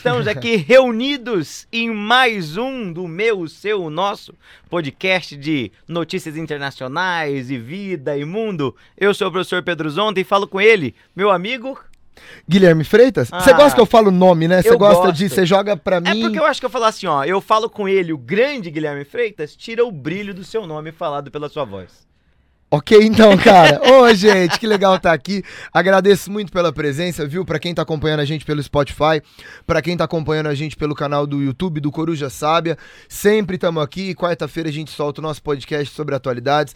Estamos aqui reunidos em mais um do meu, seu, nosso podcast de notícias internacionais e vida e mundo. Eu sou o professor Pedro Zonta e falo com ele, meu amigo. Guilherme Freitas? Você Ah, gosta que eu falo o nome, né? Você gosta gosto. de. Você joga pra É mim. porque eu acho que eu falo assim, ó. Eu falo com ele, o grande Guilherme Freitas, tira o brilho do seu nome falado pela sua voz. Ok, então, cara. Ô, gente, que legal estar aqui. Agradeço muito pela presença, viu? Pra quem tá acompanhando a gente pelo Spotify, pra quem tá acompanhando a gente pelo canal do YouTube do Coruja Sábia. Sempre estamos aqui. Quarta-feira a gente solta o nosso podcast sobre atualidades.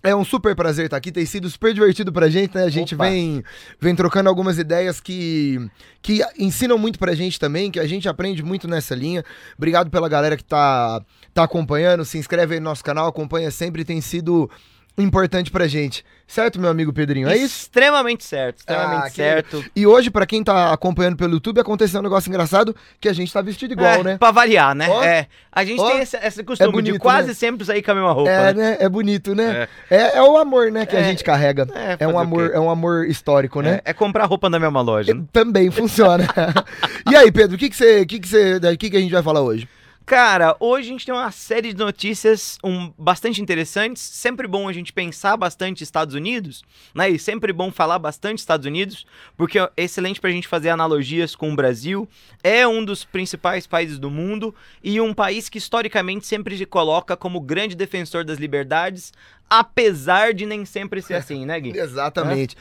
É um super prazer estar aqui, tem sido super divertido pra gente, né? A gente Opa. vem, vem trocando algumas ideias que, que ensinam muito pra gente também, que a gente aprende muito nessa linha. Obrigado pela galera que tá, tá acompanhando, se inscreve aí no nosso canal, acompanha sempre, tem sido importante pra gente. Certo, meu amigo Pedrinho? É isso? Extremamente certo, extremamente Ah, que certo. E hoje, pra quem tá acompanhando pelo YouTube, aconteceu um negócio engraçado que a gente tá vestido igual, é, né? Pra variar, né? Ó. É. A gente Ó. tem esse, esse costume bonito, de quase né? sempre sair com a mesma roupa. É, né? né? É bonito, né? É, é o amor, né, que a É. gente carrega. É, É, um o amor, é um amor histórico, né? É, é comprar roupa na mesma loja. né? Também funciona. e aí, Pedro, o que que você, que que você, o que que a gente vai falar hoje? Cara, hoje a gente tem uma série de notícias um, bastante interessantes. Sempre bom a gente pensar bastante Estados Unidos, né? E sempre bom falar bastante Estados Unidos, porque é excelente pra gente fazer analogias com o Brasil. É um dos principais países do mundo e um país que historicamente sempre se coloca como grande defensor das liberdades, apesar de nem sempre ser assim, né, Gui? Exatamente.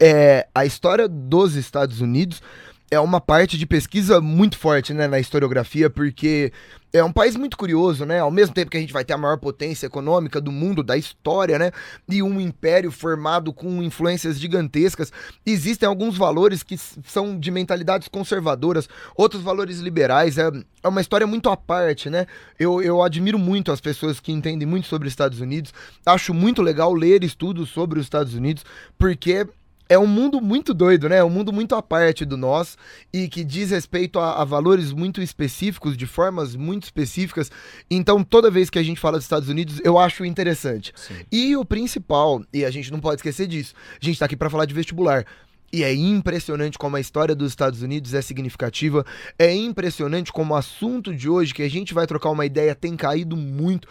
É, a história dos Estados Unidos é uma parte de pesquisa muito forte, né, na historiografia, porque é um país muito curioso, né? Ao mesmo tempo que a gente vai ter a maior potência econômica do mundo, da história, né? E um império formado com influências gigantescas, existem alguns valores que são de mentalidades conservadoras, outros valores liberais. É, é uma história muito à parte, né? Eu, eu admiro muito as pessoas que entendem muito sobre os Estados Unidos. Acho muito legal ler estudos sobre os Estados Unidos, porque é um mundo muito doido, né? É um mundo muito à parte do nosso e que diz respeito a, a valores muito específicos, de formas muito específicas. Então, toda vez que a gente fala dos Estados Unidos, eu acho interessante. E o principal, e a gente não pode esquecer disso, a gente tá aqui para falar de vestibular. E é impressionante como a história dos Estados Unidos é significativa. É impressionante como o assunto de hoje, que a gente vai trocar uma ideia, tem caído muito.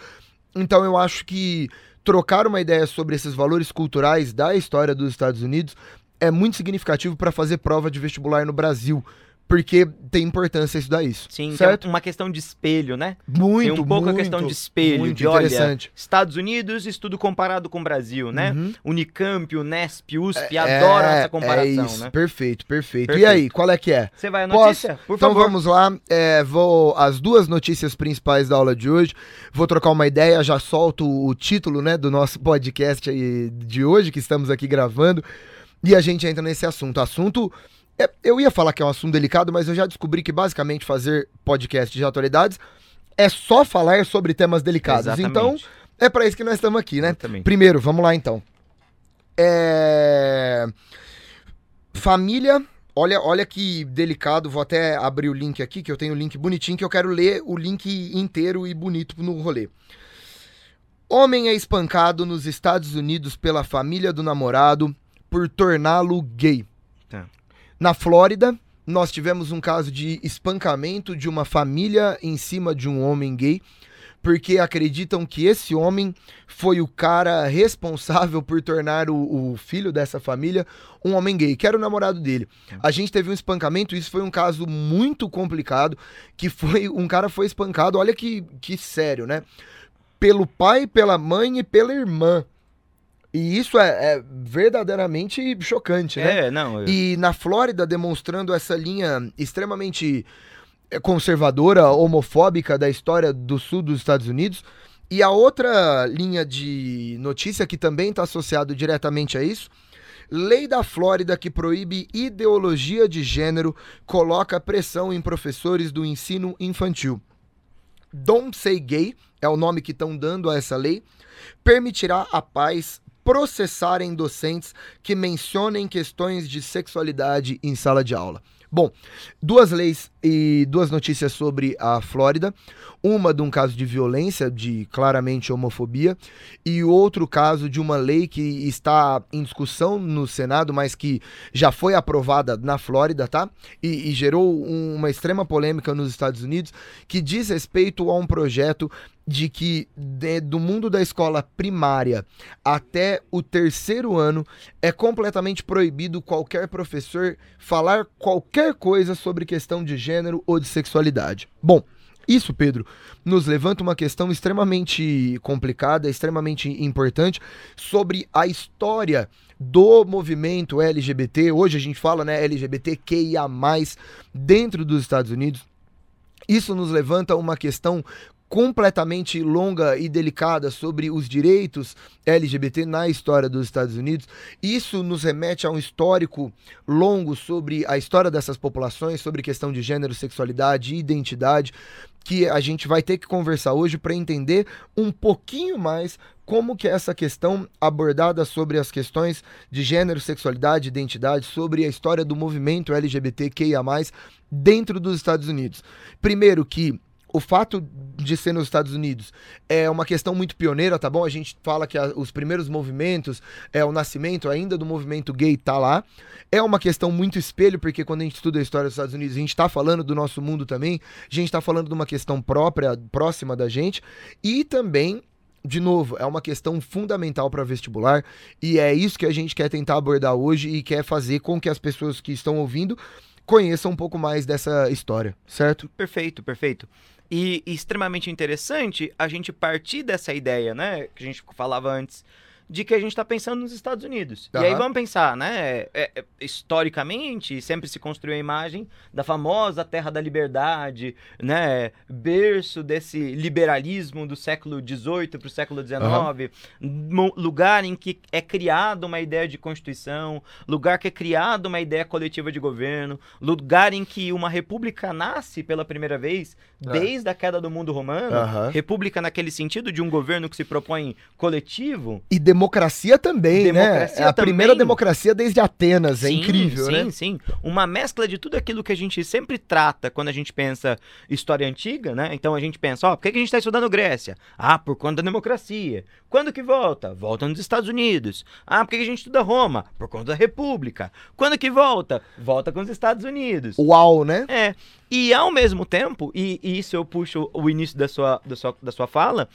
Então eu acho que trocar uma ideia sobre esses valores culturais da história dos Estados Unidos é muito significativo para fazer prova de vestibular no Brasil. Porque tem importância estudar isso. Sim, que certo? é uma questão de espelho, né? Muito, Tem um pouco muito, a questão de espelho, muito de olha, interessante. Estados Unidos, estudo comparado com o Brasil, né? Uhum. Unicamp, Unesp, USP, É, adoram essa comparação, é isso, né? Perfeito, perfeito, Perfeito. E aí, qual é que é? Você vai à Posso? notícia? Por então favor. vamos lá, é, vou as duas notícias principais da aula de hoje. Vou trocar uma ideia, já solto o título, né, do nosso podcast de hoje que estamos aqui gravando e a gente entra nesse assunto. Assunto é, eu ia falar que é um assunto delicado, mas eu já descobri que basicamente fazer podcast de atualidades é só falar sobre temas delicados. Exatamente. Então é para isso que nós estamos aqui, né? Exatamente. Primeiro, vamos lá então. É... Família. Olha, olha que delicado. Vou até abrir o link aqui, que eu tenho o link bonitinho, que eu quero ler o link inteiro e bonito no rolê. Homem é espancado nos Estados Unidos pela família do namorado por torná-lo gay. Tá. Na Flórida, nós tivemos um caso de espancamento de uma família em cima de um homem gay, porque acreditam que esse homem foi o cara responsável por tornar o, o filho dessa família um homem gay, que era o namorado dele. A gente teve um espancamento, isso foi um caso muito complicado, que foi um cara foi espancado, olha que, que sério, né? Pelo pai, pela mãe e pela irmã. E isso é, é verdadeiramente chocante, né? É, não. eu- E na Flórida, demonstrando essa linha extremamente eh, conservadora, homofóbica da história do sul dos Estados Unidos. E a outra linha de notícia que também está associado diretamente a isso. Lei da Flórida que proíbe ideologia de gênero coloca pressão em professores do ensino infantil. Don't Say Gay é o nome que estão dando a essa lei, permitirá a pais processarem docentes que mencionem questões de sexualidade em sala de aula. Bom, duas leis e duas notícias sobre a Flórida. Uma de um caso de violência, de claramente homofobia, e outro caso de uma lei que está em discussão no Senado, mas que já foi aprovada na Flórida, tá? E, e gerou um, uma extrema polêmica nos Estados Unidos, que diz respeito a um projeto de que de, do mundo da escola primária até o terceiro ano é completamente proibido qualquer professor falar qualquer coisa sobre questão de gênero ou de sexualidade. Bom, isso, Pedro, nos levanta uma questão extremamente complicada, extremamente importante sobre a história do movimento LGBT. Hoje a gente fala, né, LGBTQIA+, dentro dos Estados Unidos. Isso nos levanta uma questão completamente longa e delicada sobre os direitos LGBT na história dos Estados Unidos. Isso nos remete a um histórico longo sobre a história dessas populações, sobre questão de gênero, sexualidade e identidade, que a gente vai ter que conversar hoje para entender um pouquinho mais como que é essa questão abordada sobre as questões de gênero, sexualidade, identidade, sobre a história do movimento LGBTQIA+, dentro dos Estados Unidos. Primeiro que o fato de ser nos Estados Unidos é uma questão muito pioneira, tá bom? A gente fala que a, os primeiros movimentos, é o nascimento ainda do movimento gay tá lá. É uma questão muito espelho, porque quando a gente estuda a história dos Estados Unidos, a gente tá falando do nosso mundo também, a gente tá falando de uma questão própria, próxima da gente, e também de novo, é uma questão fundamental para vestibular e é isso que a gente quer tentar abordar hoje e quer fazer com que as pessoas que estão ouvindo conheçam um pouco mais dessa história, certo? Perfeito, perfeito. E, e extremamente interessante a gente partir dessa ideia, né? Que a gente falava antes de que a gente está pensando nos Estados Unidos. Uhum. E aí vamos pensar, né? É, é, historicamente, sempre se construiu a imagem da famosa Terra da Liberdade, né? Berço desse liberalismo do século XVIII para o século XIX, uhum. lugar em que é criada uma ideia de constituição, lugar que é criada uma ideia coletiva de governo, lugar em que uma república nasce pela primeira vez é. desde a queda do mundo romano, uhum. república naquele sentido de um governo que se propõe coletivo. E democracia também, né? democracia né? É a também. primeira democracia desde Atenas, é sim, é incrível, sim, né? Sim, sim. Uma mescla de tudo aquilo que a gente sempre trata quando a gente pensa história antiga, né? Então a gente pensa, ó, por que a gente está estudando Grécia? Ah, por conta da democracia. Quando que volta? Volta nos Estados Unidos. Ah, por que a gente estuda Roma? Por conta da República. Quando que volta? Volta com os Estados Unidos. Uau, né? É. E ao mesmo tempo, e, e isso eu puxo o início da sua, da sua, da sua fala,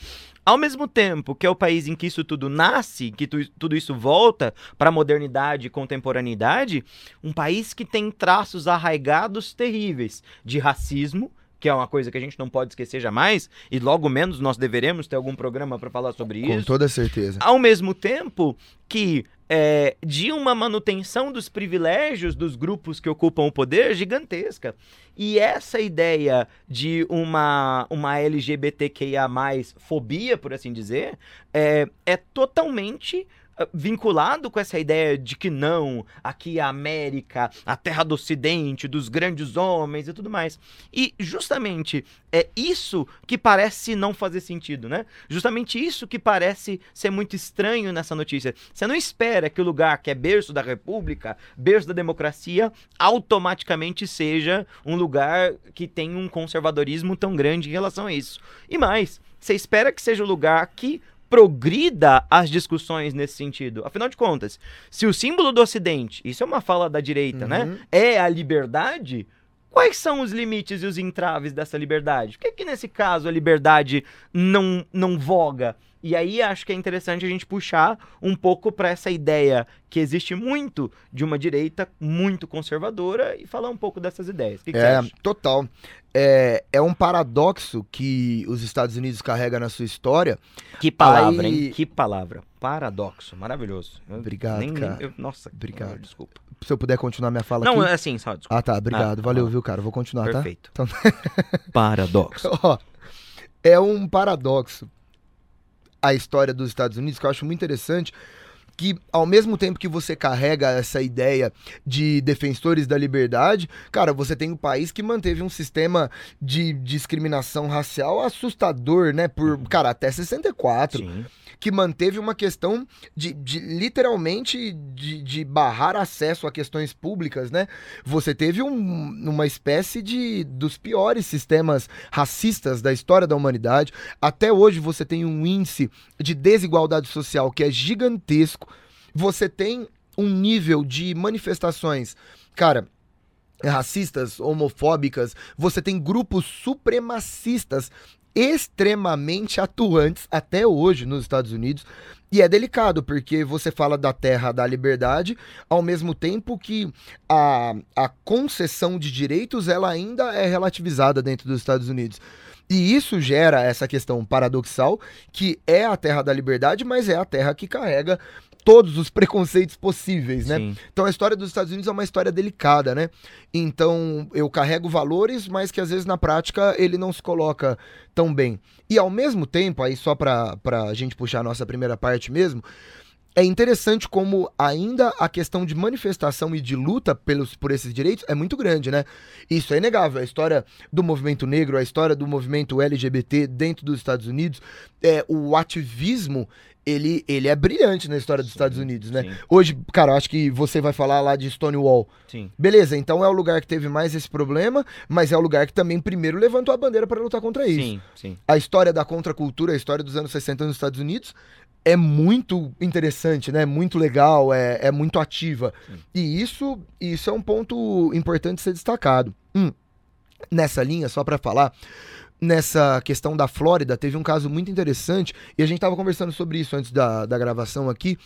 ao mesmo tempo que é o país em que isso tudo nasce, que tu, tudo isso volta para a modernidade e contemporaneidade, um país que tem traços arraigados terríveis de racismo, que é uma coisa que a gente não pode esquecer jamais, e logo menos nós deveremos ter algum programa para falar sobre isso. Com toda certeza. Ao mesmo tempo que é, de uma manutenção dos privilégios dos grupos que ocupam o poder gigantesca. E essa ideia de uma, uma LGBTQIA, fobia, por assim dizer, é, é totalmente vinculado com essa ideia de que não, aqui é a América, a terra do ocidente, dos grandes homens e tudo mais. E justamente é isso que parece não fazer sentido, né? Justamente isso que parece ser muito estranho nessa notícia. Você não espera que o lugar que é berço da república, berço da democracia, automaticamente seja um lugar que tem um conservadorismo tão grande em relação a isso. E mais, você espera que seja o lugar que progrida as discussões nesse sentido. Afinal de contas, se o símbolo do Ocidente, isso é uma fala da direita, né, uhum. né? É a liberdade. Quais são os limites e os entraves dessa liberdade? Por que, que nesse caso a liberdade não, não voga? E aí acho que é interessante a gente puxar um pouco para essa ideia que existe muito de uma direita muito conservadora e falar um pouco dessas ideias. O que, que é, total. É, é um paradoxo que os Estados Unidos carrega na sua história. Que palavra, aí... hein? Que palavra. Paradoxo. Maravilhoso. Obrigado, nem, cara. Nem, eu, nossa, obrigado. desculpa. Se eu puder continuar minha fala Não, aqui. é assim, só desculpa. Ah, tá. Obrigado. Ah, Valeu, ah, viu, cara? Vou continuar, perfeito. tá? Perfeito. Então... Paradoxo. Ó, é um paradoxo a história dos Estados Unidos, que eu acho muito interessante, que ao mesmo tempo que você carrega essa ideia de defensores da liberdade, cara, você tem um país que manteve um sistema de discriminação racial assustador, né? Por, cara, até 64. Sim. Que manteve uma questão de, de literalmente de, de barrar acesso a questões públicas, né? Você teve um, uma espécie de dos piores sistemas racistas da história da humanidade. Até hoje você tem um índice de desigualdade social que é gigantesco. Você tem um nível de manifestações, cara, racistas, homofóbicas, você tem grupos supremacistas extremamente atuantes até hoje nos Estados Unidos. E é delicado, porque você fala da terra da liberdade, ao mesmo tempo que a, a concessão de direitos ela ainda é relativizada dentro dos Estados Unidos. E isso gera essa questão paradoxal, que é a terra da liberdade, mas é a terra que carrega todos os preconceitos possíveis, né? Sim. Então a história dos Estados Unidos é uma história delicada, né? Então eu carrego valores, mas que às vezes na prática ele não se coloca tão bem. E ao mesmo tempo, aí só pra, pra gente puxar a nossa primeira parte mesmo, é interessante como ainda a questão de manifestação e de luta pelos, por esses direitos é muito grande, né? Isso é inegável. A história do movimento negro, a história do movimento LGBT dentro dos Estados Unidos, é, o ativismo ele, ele é brilhante na história dos Sim, Estados Unidos, né? sim. Hoje, cara, acho que você vai falar lá de Stonewall. Sim. Beleza, então é o lugar que teve mais esse problema, mas é o lugar que também primeiro levantou a bandeira para lutar contra isso. Sim, sim. A história da contracultura, a história dos anos 60 nos Estados Unidos é muito interessante, né? Muito legal, é, é muito ativa. Sim. E isso, isso é um ponto importante ser destacado. Hum, nessa linha, só para falar, nessa questão da Flórida, teve um caso muito interessante, e a gente tava conversando sobre isso antes da, da gravação aqui,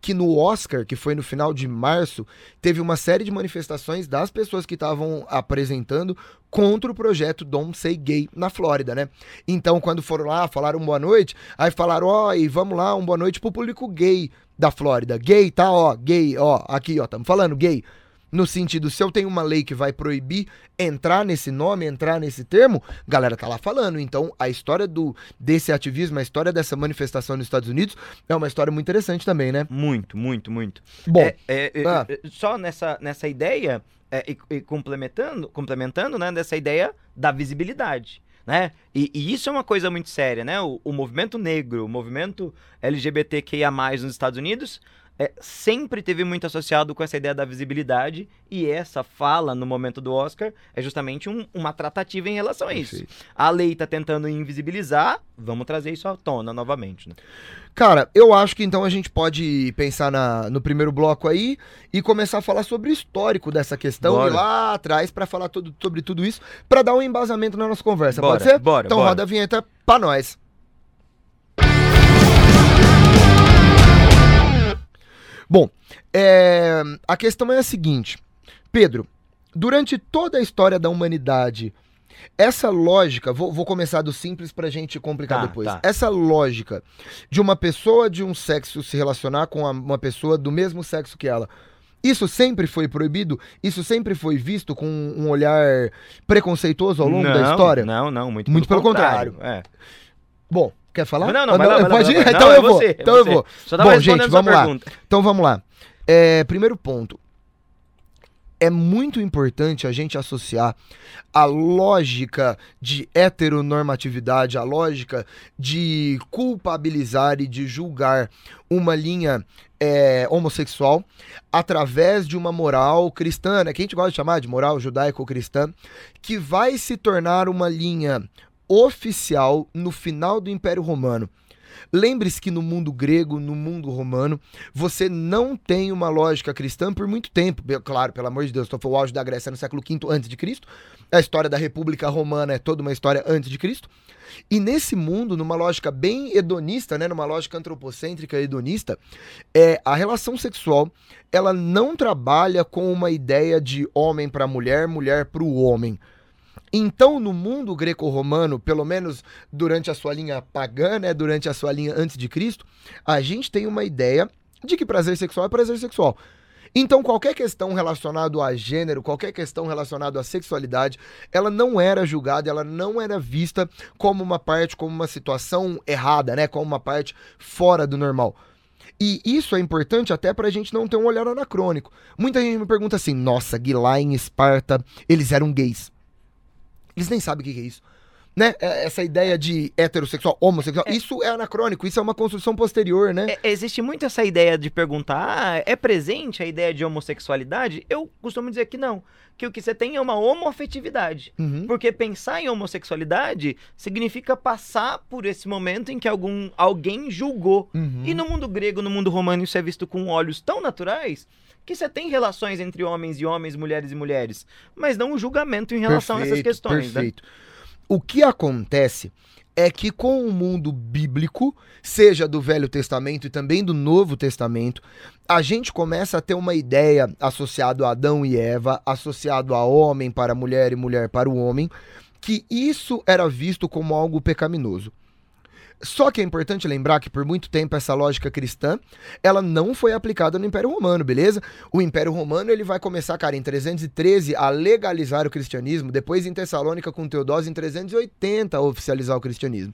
que no Oscar, que foi no final de março, teve uma série de manifestações das pessoas que estavam apresentando contra o projeto Don't Say Gay na Flórida, né? Então, quando foram lá, falaram boa noite, aí falaram, ó, e vamos lá, um boa noite pro público gay da Flórida. Gay, tá, ó, gay, ó, aqui, ó, estamos falando gay. No sentido, se eu tenho uma lei que vai proibir entrar nesse nome, entrar nesse termo, galera tá lá falando. Então, a história do desse ativismo, a história dessa manifestação nos Estados Unidos é uma história muito interessante também, né? Muito, muito, muito. Bom, É, é, é, ah. é, só nessa, nessa ideia, é, e, e complementando, complementando, né, dessa ideia da visibilidade. Né? E, e isso é uma coisa muito séria, né? O, o movimento negro, o movimento LGBTQIA+, nos Estados Unidos, é, sempre teve muito associado com essa ideia da visibilidade, e essa fala no momento do Oscar é justamente um- uma tratativa em relação a isso. Perfeito. A lei tá tentando invisibilizar, vamos trazer isso à tona novamente. Né? Cara, eu acho que então a gente pode pensar na- no primeiro bloco aí e começar a falar sobre o histórico dessa questão Bora. e lá atrás pra falar tudo, sobre tudo isso, pra dar um embasamento na nossa conversa, Bora, pode ser? bora, Então bora. roda a vinheta pra nós. Bom, é, a questão é a seguinte, Pedro, durante toda a história da humanidade, essa lógica, vou, vou começar do simples pra gente complicar Tá, depois. tá. Essa lógica de uma pessoa de um sexo se relacionar com uma pessoa do mesmo sexo que ela. Isso sempre foi proibido? Isso sempre foi visto com um olhar preconceituoso ao longo da Não, história? Não, não, muito, Muito pelo contrário. É. Bom, quer falar? Não, não, Ah, vai lá, lá, pode lá, ir? Então Não, é eu vou. você, é então eu você. vou. Só tava Bom, gente, vamos lá. pergunta. Então vamos lá. É, primeiro ponto. É muito importante a gente associar a lógica de heteronormatividade, a lógica de culpabilizar e de julgar uma linha é, homossexual através de uma moral cristã, né, que a gente gosta de chamar de moral judaico-cristã, que vai se tornar uma linha oficial no final do Império Romano. Lembre-se que no mundo grego, no mundo romano, você não tem uma lógica cristã por muito tempo. Claro, pelo amor de Deus, foi o auge da Grécia no século V antes de Cristo. A história da República Romana é toda uma história antes de Cristo. E nesse mundo, numa lógica bem hedonista, né, numa lógica antropocêntrica hedonista, é a relação sexual, ela não trabalha com uma ideia de homem para mulher, mulher para o homem. Então, no mundo greco-romano, pelo menos durante a sua linha pagã, né, durante a sua linha antes de Cristo, a gente tem uma ideia de que prazer sexual é prazer sexual. Então, qualquer questão relacionada a gênero, qualquer questão relacionada à sexualidade, ela não era julgada, ela não era vista como uma parte, como uma situação errada, né? Como uma parte fora do normal. E isso é importante até pra gente não ter um olhar anacrônico. Muita gente me pergunta assim: nossa, Guilá em Esparta, eles eram gays. Eles nem sabem o que que é isso. Né? É- Essa ideia de heterossexual, homossexual, isso é anacrônico, isso é uma construção posterior, né? É, existe muito essa ideia de perguntar, ah, é presente a ideia de homossexualidade? Eu costumo dizer que não. Que o que você tem é uma homoafetividade. Uhum. Porque pensar em homossexualidade significa passar por esse momento em que algum, alguém julgou. Uhum. E no mundo grego, no mundo romano, isso é visto com olhos tão naturais que você tem relações entre homens e homens, mulheres e mulheres, mas não um julgamento em relação a essas Perfeito, questões. né? Perfeito. O que acontece é que com o mundo bíblico, seja do Velho Testamento e também do Novo Testamento, a gente começa a ter uma ideia associado a Adão e Eva, associado a homem para mulher e mulher para o homem, que isso era visto como algo pecaminoso. Só que é importante lembrar que por muito tempo essa lógica cristã, ela não foi aplicada no Império Romano, beleza? O Império Romano ele vai começar, cara, em 313 a legalizar o cristianismo, depois em Tessalônica com Teodósio em 380 a oficializar o cristianismo.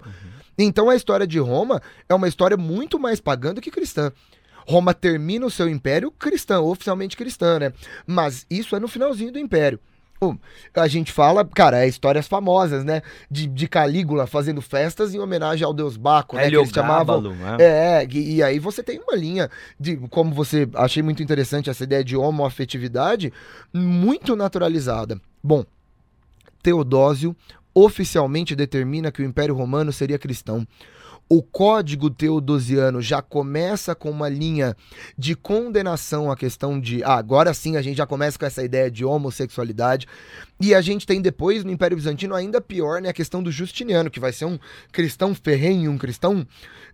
Então a história de Roma é uma história muito mais pagã do que cristã. Roma termina o seu império cristã, oficialmente cristã, né? Mas isso é no finalzinho do império. A gente fala, cara, é histórias famosas, né? De, de Calígula fazendo festas em homenagem ao deus Baco, né? Que eles chamavam. Né? É, e, e aí você tem uma linha de, como você achei muito interessante essa ideia de homoafetividade, muito naturalizada. Bom, Teodósio oficialmente determina que o Império Romano seria cristão. O Código Teodosiano já começa com uma linha de condenação à questão de. Ah, agora sim a gente já começa com essa ideia de homossexualidade. E a gente tem depois no Império Bizantino ainda pior, né? A questão do Justiniano, que vai ser um cristão ferrenho, um cristão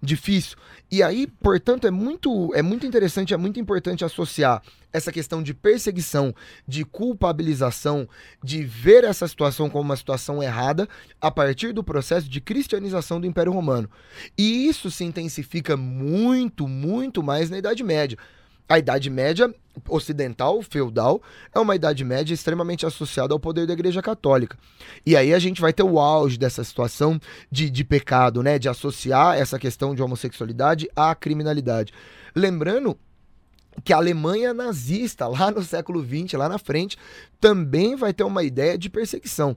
difícil. E aí, portanto, é muito, é muito interessante, é muito importante associar essa questão de perseguição, de culpabilização, de ver essa situação como uma situação errada a partir do processo de cristianização do Império Romano. E isso se intensifica muito, muito mais na Idade Média. A Idade Média ocidental, feudal, é uma Idade Média extremamente associada ao poder da Igreja Católica. E aí a gente vai ter o auge dessa situação de, de pecado, né? De associar essa questão de homossexualidade à criminalidade. Lembrando que a Alemanha nazista, lá no século XX, lá na frente, também vai ter uma ideia de perseguição.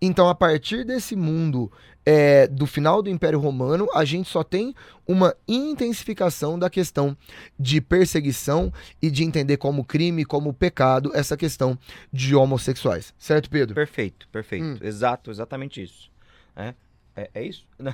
Então, a partir desse mundo é, do final do Império Romano, a gente só tem uma intensificação da questão de perseguição e de entender como crime, como pecado, essa questão de homossexuais. Certo, Pedro? Perfeito, perfeito. Hum. Exato, exatamente isso. É, é, é isso? Não,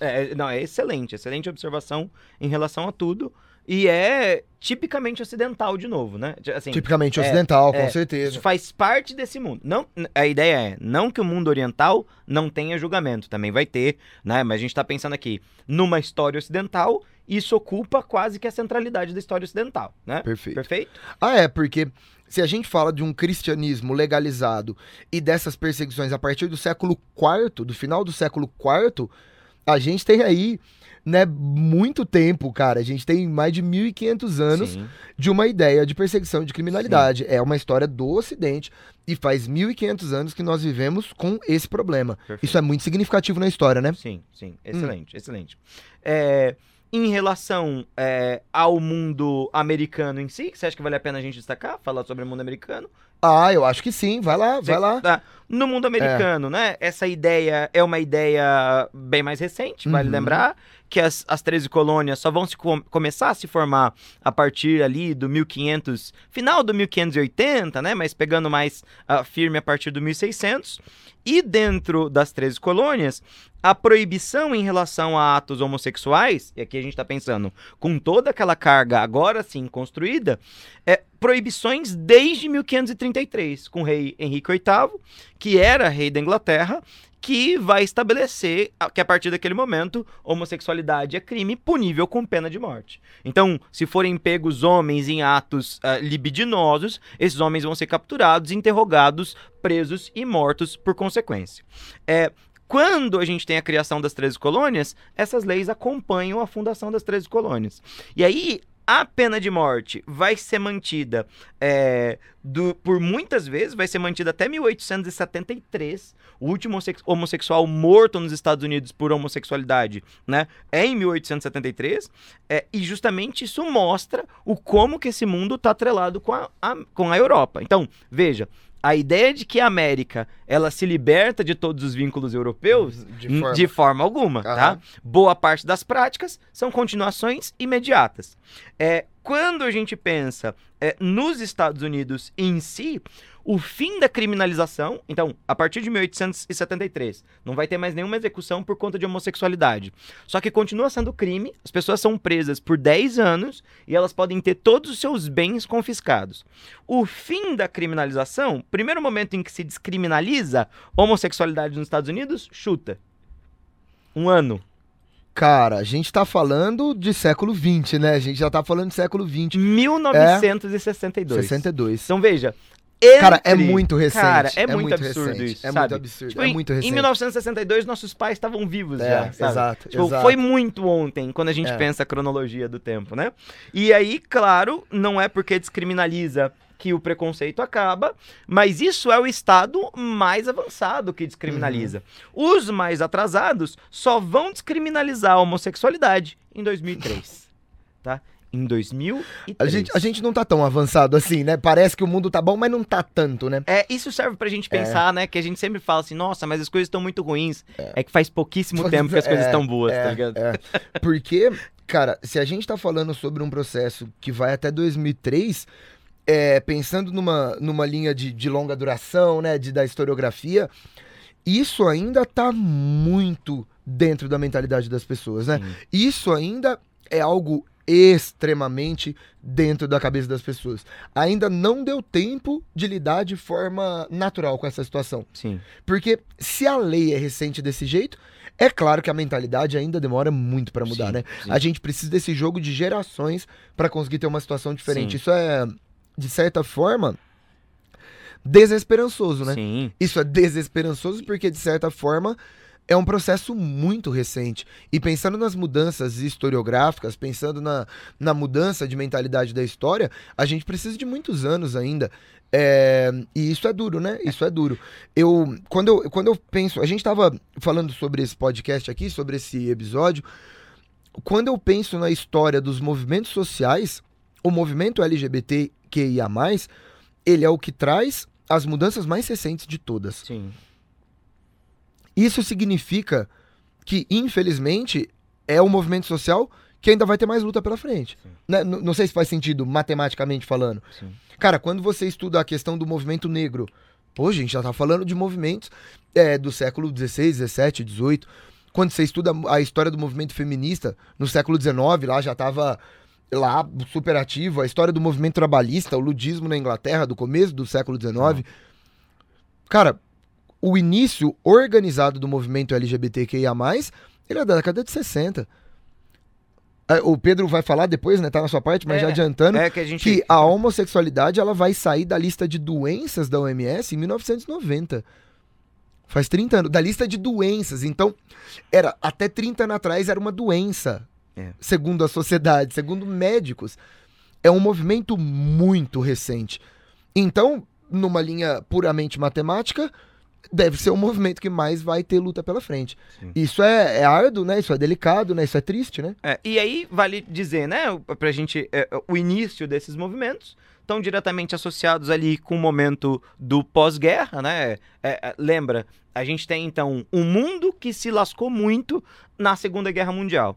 é, é- não, é excelente, excelente observação em relação a tudo. E é tipicamente ocidental de novo, né? De- Assim, Tipicamente é, ocidental, é, com certeza. Isso faz parte desse mundo. Não, a ideia é, não que o mundo oriental não tenha julgamento, também vai ter, né? Mas a gente tá pensando aqui numa história ocidental, isso ocupa quase que a centralidade da história ocidental, né? Perfeito. Perfeito? Ah, é, porque se a gente fala de um cristianismo legalizado e dessas perseguições a partir do século IV, do final do século IV, a gente tem aí, né, muito tempo, cara. A gente tem mais de 1500 anos Sim. de uma ideia de perseguição de criminalidade. É uma história do Ocidente e faz 1500 anos que nós vivemos com esse problema. Perfeito. Isso é muito significativo na história, né? Sim, sim. Excelente, excelente. É, em relação é, ao mundo americano em si, você acha que vale a pena a gente destacar? Falar sobre o mundo americano? Ah, eu acho que sim. Vai lá, vai lá. tá. No mundo americano, né? Essa ideia é uma ideia bem mais recente, vale Uhum. lembrar, que as, as 13 colônias só vão se com- começar a se formar a partir ali do 1500, final do 1580, né? Mas pegando mais ah, firme a partir do 1600. E dentro das 13 colônias, a proibição em relação a atos homossexuais, e aqui a gente está pensando com toda aquela carga agora sim construída, é proibições desde 1533, com o rei Henrique VIII, que era rei da Inglaterra, que vai estabelecer que a partir daquele momento homossexualidade é crime punível com pena de morte. Então, se forem pegos homens em atos ah, libidinosos, esses homens vão ser capturados, interrogados, presos e mortos por consequência. É, quando a gente tem a criação das 13 colônias, essas leis acompanham a fundação das 13 colônias. E aí, a pena de morte vai ser mantida é, do, por muitas vezes, vai ser mantida até 1873. O último homossexual morto nos Estados Unidos por homossexualidade né, é em 1873. É, e justamente isso mostra o como que esse mundo está atrelado com a, a, com a Europa. Então, veja, a ideia de que a América ela se liberta de todos os vínculos europeus de forma, de forma alguma, uhum. tá? Boa parte das práticas são continuações imediatas. É, quando a gente pensa é, nos Estados Unidos em si, o fim da criminalização, então, a partir de 1873, não vai ter mais nenhuma execução por conta de homossexualidade. Só que continua sendo crime, as pessoas são presas por 10 anos e elas podem ter todos os seus bens confiscados. O fim da criminalização, primeiro momento em que se descriminaliza homossexualidade nos Estados Unidos, chuta. Um ano. Cara, a gente tá falando de século XX, né? A gente já tá falando de século XX. 1962. É 62. Então veja, entre... Cara, é muito recente. Cara, é, é muito, muito, absurdo recente. isso. É sabe? muito absurdo. Tipo, é em, muito recente. Em 1962, nossos pais estavam vivos é, já. Sabe? Exato, tipo, exato. Foi muito ontem, quando a gente é. pensa a cronologia do tempo, né? E aí, claro, não é porque descriminaliza que o preconceito acaba, mas isso é o estado mais avançado que descriminaliza. Uhum. Os mais atrasados só vão descriminalizar a homossexualidade em 2003. tá? Em 2003. A gente, a gente não tá tão avançado assim, né? Parece que o mundo tá bom, mas não tá tanto, né? É, isso serve pra gente pensar, é. né? Que a gente sempre fala assim, nossa, mas as coisas estão muito ruins. É. é. que faz pouquíssimo tempo que as coisas estão é, boas, é, tá ligado? É. Porque, cara, se a gente tá falando sobre um processo que vai até 2003, é, pensando numa, numa linha de, de longa duração, né? De, da historiografia, isso ainda tá muito dentro da mentalidade das pessoas, né? Sim. Isso ainda é algo extremamente dentro da cabeça das pessoas. Ainda não deu tempo de lidar de forma natural com essa situação. Sim. Porque se a lei é recente desse jeito, é claro que a mentalidade ainda demora muito para mudar, sim, né? Sim. A gente precisa desse jogo de gerações para conseguir ter uma situação diferente. Sim. Isso é, de certa forma, desesperançoso, né? Sim. Isso é desesperançoso porque, de certa forma, é um processo muito recente. E pensando nas mudanças historiográficas, pensando na, na mudança de mentalidade da história, a gente precisa de muitos anos ainda. É, e isso é duro, né? Isso é duro. Eu quando, eu, quando eu penso. A gente estava falando sobre esse podcast aqui, sobre esse episódio. Quando eu penso na história dos movimentos sociais, o movimento LGBTQIA, ele é o que traz as mudanças mais recentes de todas. Sim. Isso significa que, infelizmente, é um movimento social que ainda vai ter mais luta pela frente. Né? Não sei se faz sentido, matematicamente falando. Sim. Cara, quando você estuda a questão do movimento negro, pô, gente, já tá falando de movimentos é, do século XVI, XVII, XVIII. Quando você estuda a história do movimento feminista, no século XIX, lá já tava lá super ativo. A história do movimento trabalhista, o ludismo na Inglaterra, do começo do século XIX. Cara, o início organizado do movimento LGBTQIA+, ele é da década de 60. É, o Pedro vai falar depois, né? Tá na sua parte, mas é, já adiantando é que, a, gente... que a homossexualidade ela vai sair da lista de doenças da OMS em 1990. Faz 30 anos. Da lista de doenças. Então, era até 30 anos atrás era uma doença. É. Segundo a sociedade, segundo médicos. É um movimento muito recente. Então, numa linha puramente matemática, deve ser o movimento que mais vai ter luta pela frente. Sim. Isso é, é, árduo, né? Isso é delicado, né? Isso é triste, né? É, e aí vale dizer, né, pra gente, é, o início desses movimentos estão diretamente associados ali com o momento do pós-guerra, né? É, é, lembra, a gente tem então um mundo que se lascou muito na Segunda Guerra Mundial.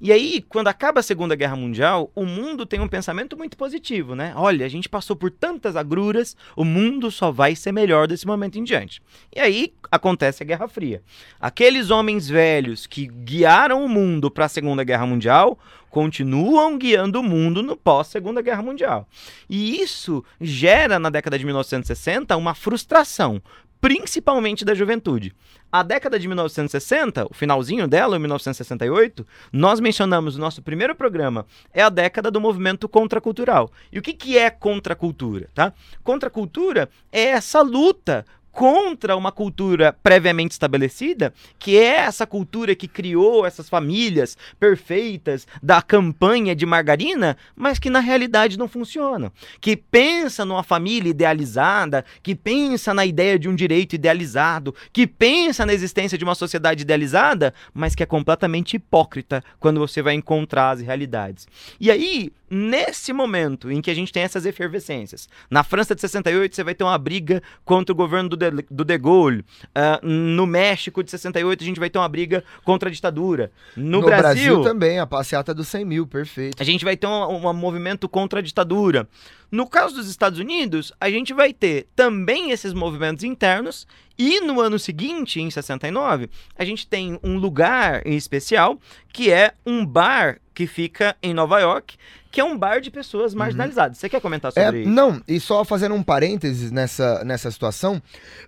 E aí, quando acaba a Segunda Guerra Mundial, o mundo tem um pensamento muito positivo, né? Olha, a gente passou por tantas agruras, o mundo só vai ser melhor desse momento em diante. E aí acontece a Guerra Fria. Aqueles homens velhos que guiaram o mundo para a Segunda Guerra Mundial continuam guiando o mundo no pós-Segunda Guerra Mundial. E isso gera, na década de 1960, uma frustração, principalmente da juventude. A década de 1960, o finalzinho dela, em 1968, nós mencionamos no nosso primeiro programa, é a década do movimento contracultural. E o que, que é contracultura? Tá? Contracultura é essa luta contra uma cultura previamente estabelecida, que é essa cultura que criou essas famílias perfeitas da campanha de margarina, mas que na realidade não funciona. Que pensa numa família idealizada, que pensa na ideia de um direito idealizado, que pensa na existência de uma sociedade idealizada, mas que é completamente hipócrita quando você vai encontrar as realidades. E aí, nesse momento em que a gente tem essas efervescências, na França de 68 você vai ter uma briga contra o governo do de, do de Gaulle, uh, no México de 68 a gente vai ter uma briga contra a ditadura. No, No Brasil, Brasil também, a passeata dos 100 mil, perfeito. a gente vai ter um, um movimento contra a ditadura. No caso dos Estados Unidos, a gente vai ter também esses movimentos internos. E no ano seguinte, em 69, a gente tem um lugar em especial que é um bar que fica em Nova York, que é um bar de pessoas marginalizadas. Você quer comentar É, sobre isso? não, e só fazendo um parênteses nessa, nessa situação,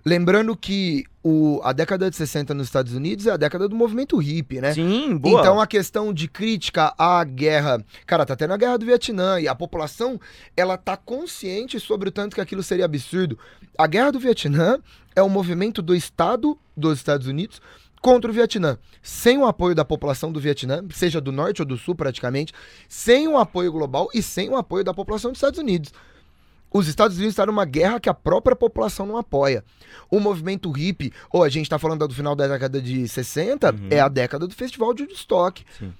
lembrando que o, a década de 60 nos Estados Unidos é a década do movimento hippie, né? Sim, boa. Então a questão de crítica à guerra, cara, tá tendo a guerra do Vietnã e a população, ela tá consciente sobre o tanto que aquilo seria absurdo. A guerra do Vietnã é um movimento do Estado dos Estados Unidos contra o Vietnã, sem o apoio da população do Vietnã, seja do norte ou do sul praticamente, sem o apoio global e sem o apoio da população dos Estados Unidos. Os Estados Unidos estão numa guerra que a própria população não apoia. O movimento hippie, ou a gente está falando do final da década de 60, Uhum. é a década do Festival de Woodstock. Sim.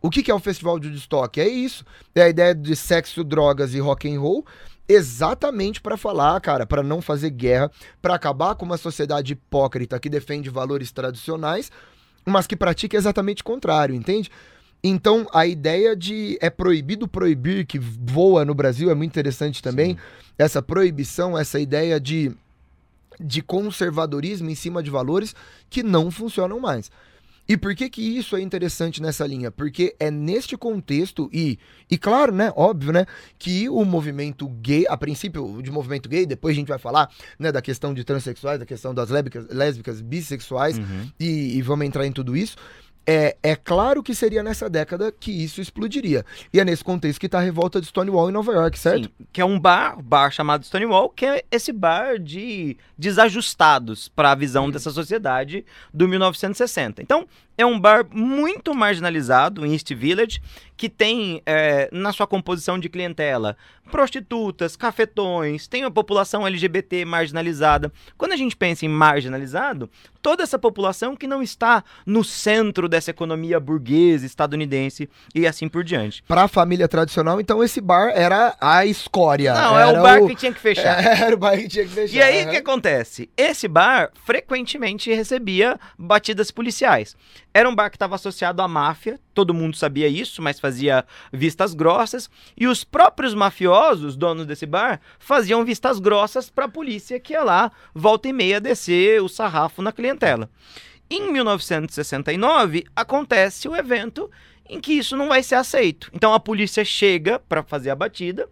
O que, que é o Festival de Woodstock? É isso. É a ideia de sexo, drogas e rock and roll, exatamente para falar, cara, para não fazer guerra, para acabar com uma sociedade hipócrita que defende valores tradicionais, mas que pratica exatamente o contrário, entende? Então, a ideia de é proibido proibir, que voa no Brasil, é muito interessante também. Essa proibição, essa ideia de, de conservadorismo em cima de valores que não funcionam mais. E por que que isso é interessante nessa linha? Porque é neste contexto e, e claro, né, óbvio, né, que o movimento gay, a princípio de movimento gay, depois a gente vai falar, né, da questão de transexuais, da questão das lésbicas, lésbicas bissexuais Uhum. e, e vamos entrar em tudo isso. É, é claro que seria nessa década que isso explodiria. E é nesse contexto que tá a revolta de Stonewall em Nova York, certo? Sim, que é um bar, bar chamado Stonewall, que é esse bar de desajustados para a visão dessa sociedade do 1960. Então, é um bar muito marginalizado em East Village, que tem é, na sua composição de clientela prostitutas, cafetões, tem a população LGBT marginalizada. Quando a gente pensa em marginalizado, toda essa população que não está no centro dessa economia burguesa estadunidense e assim por diante. Pra família tradicional, então esse bar era a escória. Não, é era o bar que tinha que fechar. Era o bar que tinha que fechar. E aí, o aham. que acontece? Esse bar frequentemente recebia batidas policiais. Era um bar que estava associado à máfia, todo mundo sabia isso, mas fazia vistas grossas. E os próprios mafiosos, donos desse bar, faziam vistas grossas para a polícia que ia lá, volta e meia, descer o sarrafo na clientela. Em 1969, acontece o evento em que isso não vai ser aceito. Então a polícia chega para fazer a batida,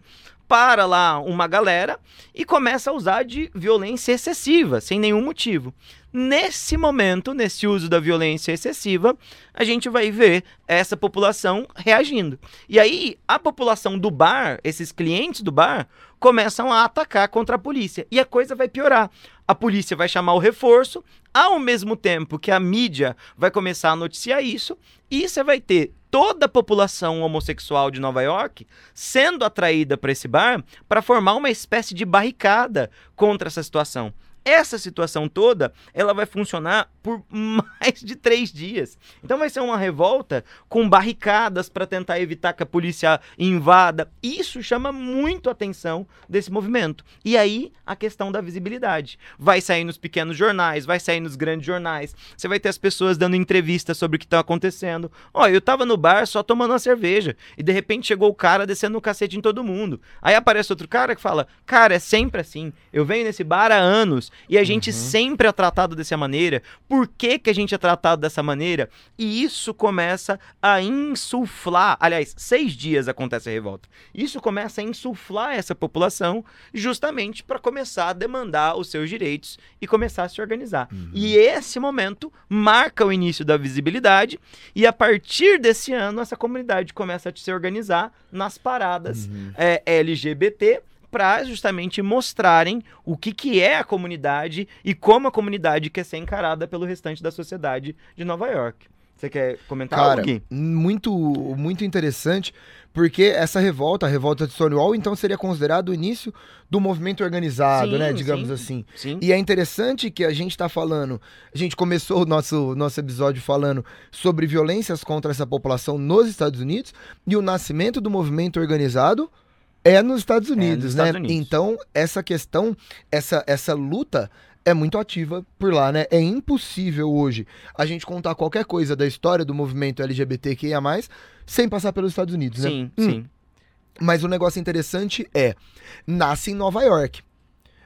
para lá uma galera e começa a usar de violência excessiva, sem nenhum motivo. Nesse momento, nesse uso da violência excessiva, a gente vai ver essa população reagindo. E aí, a população do bar, esses clientes do bar, começam a atacar contra a polícia. E a coisa vai piorar. A polícia vai chamar o reforço, ao mesmo tempo que a mídia vai começar a noticiar isso, e você vai ter toda a população homossexual de Nova York sendo atraída para esse bar para formar uma espécie de barricada contra essa situação. Essa situação toda, ela vai funcionar por mais de três dias. Então vai ser uma revolta com barricadas para tentar evitar que a polícia invada. Isso chama muito a atenção desse movimento. E aí a questão da visibilidade. Vai sair nos pequenos jornais, vai sair nos grandes jornais. Você vai ter as pessoas dando entrevistas sobre o que está acontecendo. Ó, eu tava no bar só tomando uma cerveja e de repente chegou o cara descendo o cacete em todo mundo. Aí aparece outro cara que fala: "Cara, é sempre assim. Eu venho nesse bar há anos e a gente sempre é tratado dessa maneira. Por que, que a gente é tratado dessa maneira? E isso começa a insuflar. Aliás, seis dias acontece a revolta. Isso começa a insuflar essa população justamente para começar a demandar os seus direitos e começar a se organizar. E esse momento marca o início da visibilidade. E a partir desse ano, essa comunidade começa a se organizar nas paradas é, LGBT para justamente mostrarem o que, que é a comunidade e como a comunidade quer ser encarada pelo restante da sociedade de Nova York. Você quer comentar Cara, algo aqui? muito, muito interessante, porque essa revolta, a revolta de Stonewall, então seria considerado o início do movimento organizado, Sim, né, digamos sim. assim. Sim. E é interessante que a gente tá falando, a gente começou o nosso, nosso episódio falando sobre violências contra essa população nos Estados Unidos, e o nascimento do movimento organizado é nos Estados Unidos, né? Estados Unidos. Então, essa questão, essa, essa luta é muito ativa por lá, né? É impossível hoje a gente contar qualquer coisa da história do movimento LGBTQIA+, sem passar pelos Estados Unidos, né? Sim, Hum. sim. Mas o negócio interessante é, nasce em Nova York.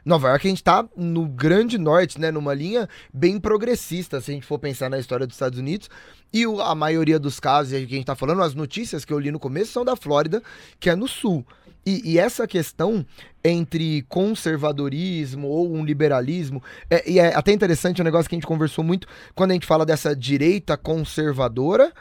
Nova York a gente tá no grande norte, né? Numa linha bem progressista, se a gente for pensar na história dos Estados Unidos. E o- a maioria dos casos que a gente tá falando, as notícias que eu li no começo são da Flórida, que é no sul. E, e essa questão entre conservadorismo ou um liberalismo, é, e é até interessante um negócio que a gente conversou muito quando a gente fala dessa direita conservadora,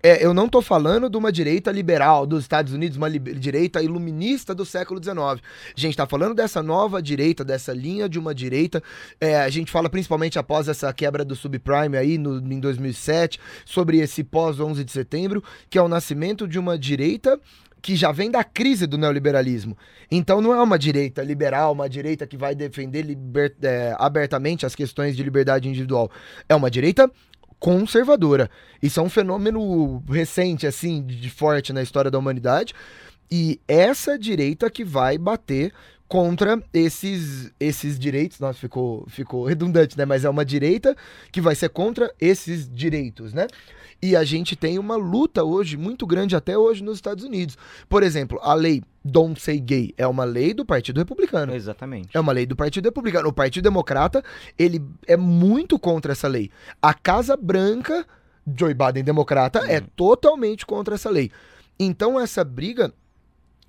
é, eu não tô falando de uma direita liberal dos Estados Unidos, uma direita iluminista do século XIX. A gente tá falando dessa nova direita, dessa linha de uma direita. É, a gente fala principalmente após essa quebra do subprime aí no, em 2007, sobre esse pós-11 de setembro, que é o nascimento de uma direita que já vem da crise do neoliberalismo. Então não é uma direita liberal, uma direita que vai defender liber- é, abertamente as questões de liberdade individual. É uma direita conservadora. Isso é um fenômeno recente, assim, de forte na história da humanidade. E essa direita que vai bater contra esses, esses direitos. Nossa, ficou, ficou redundante, né? Mas é uma direita que vai ser contra esses direitos, né? E a gente tem uma luta hoje muito grande até hoje nos Estados Unidos. Por exemplo, a lei Don't Say Gay é uma lei do Partido Republicano. Exatamente. É uma lei do Partido Republicano. O Partido Democrata, ele é muito contra essa lei. A Casa Branca, Joe Biden democrata, é totalmente contra essa lei. Então essa briga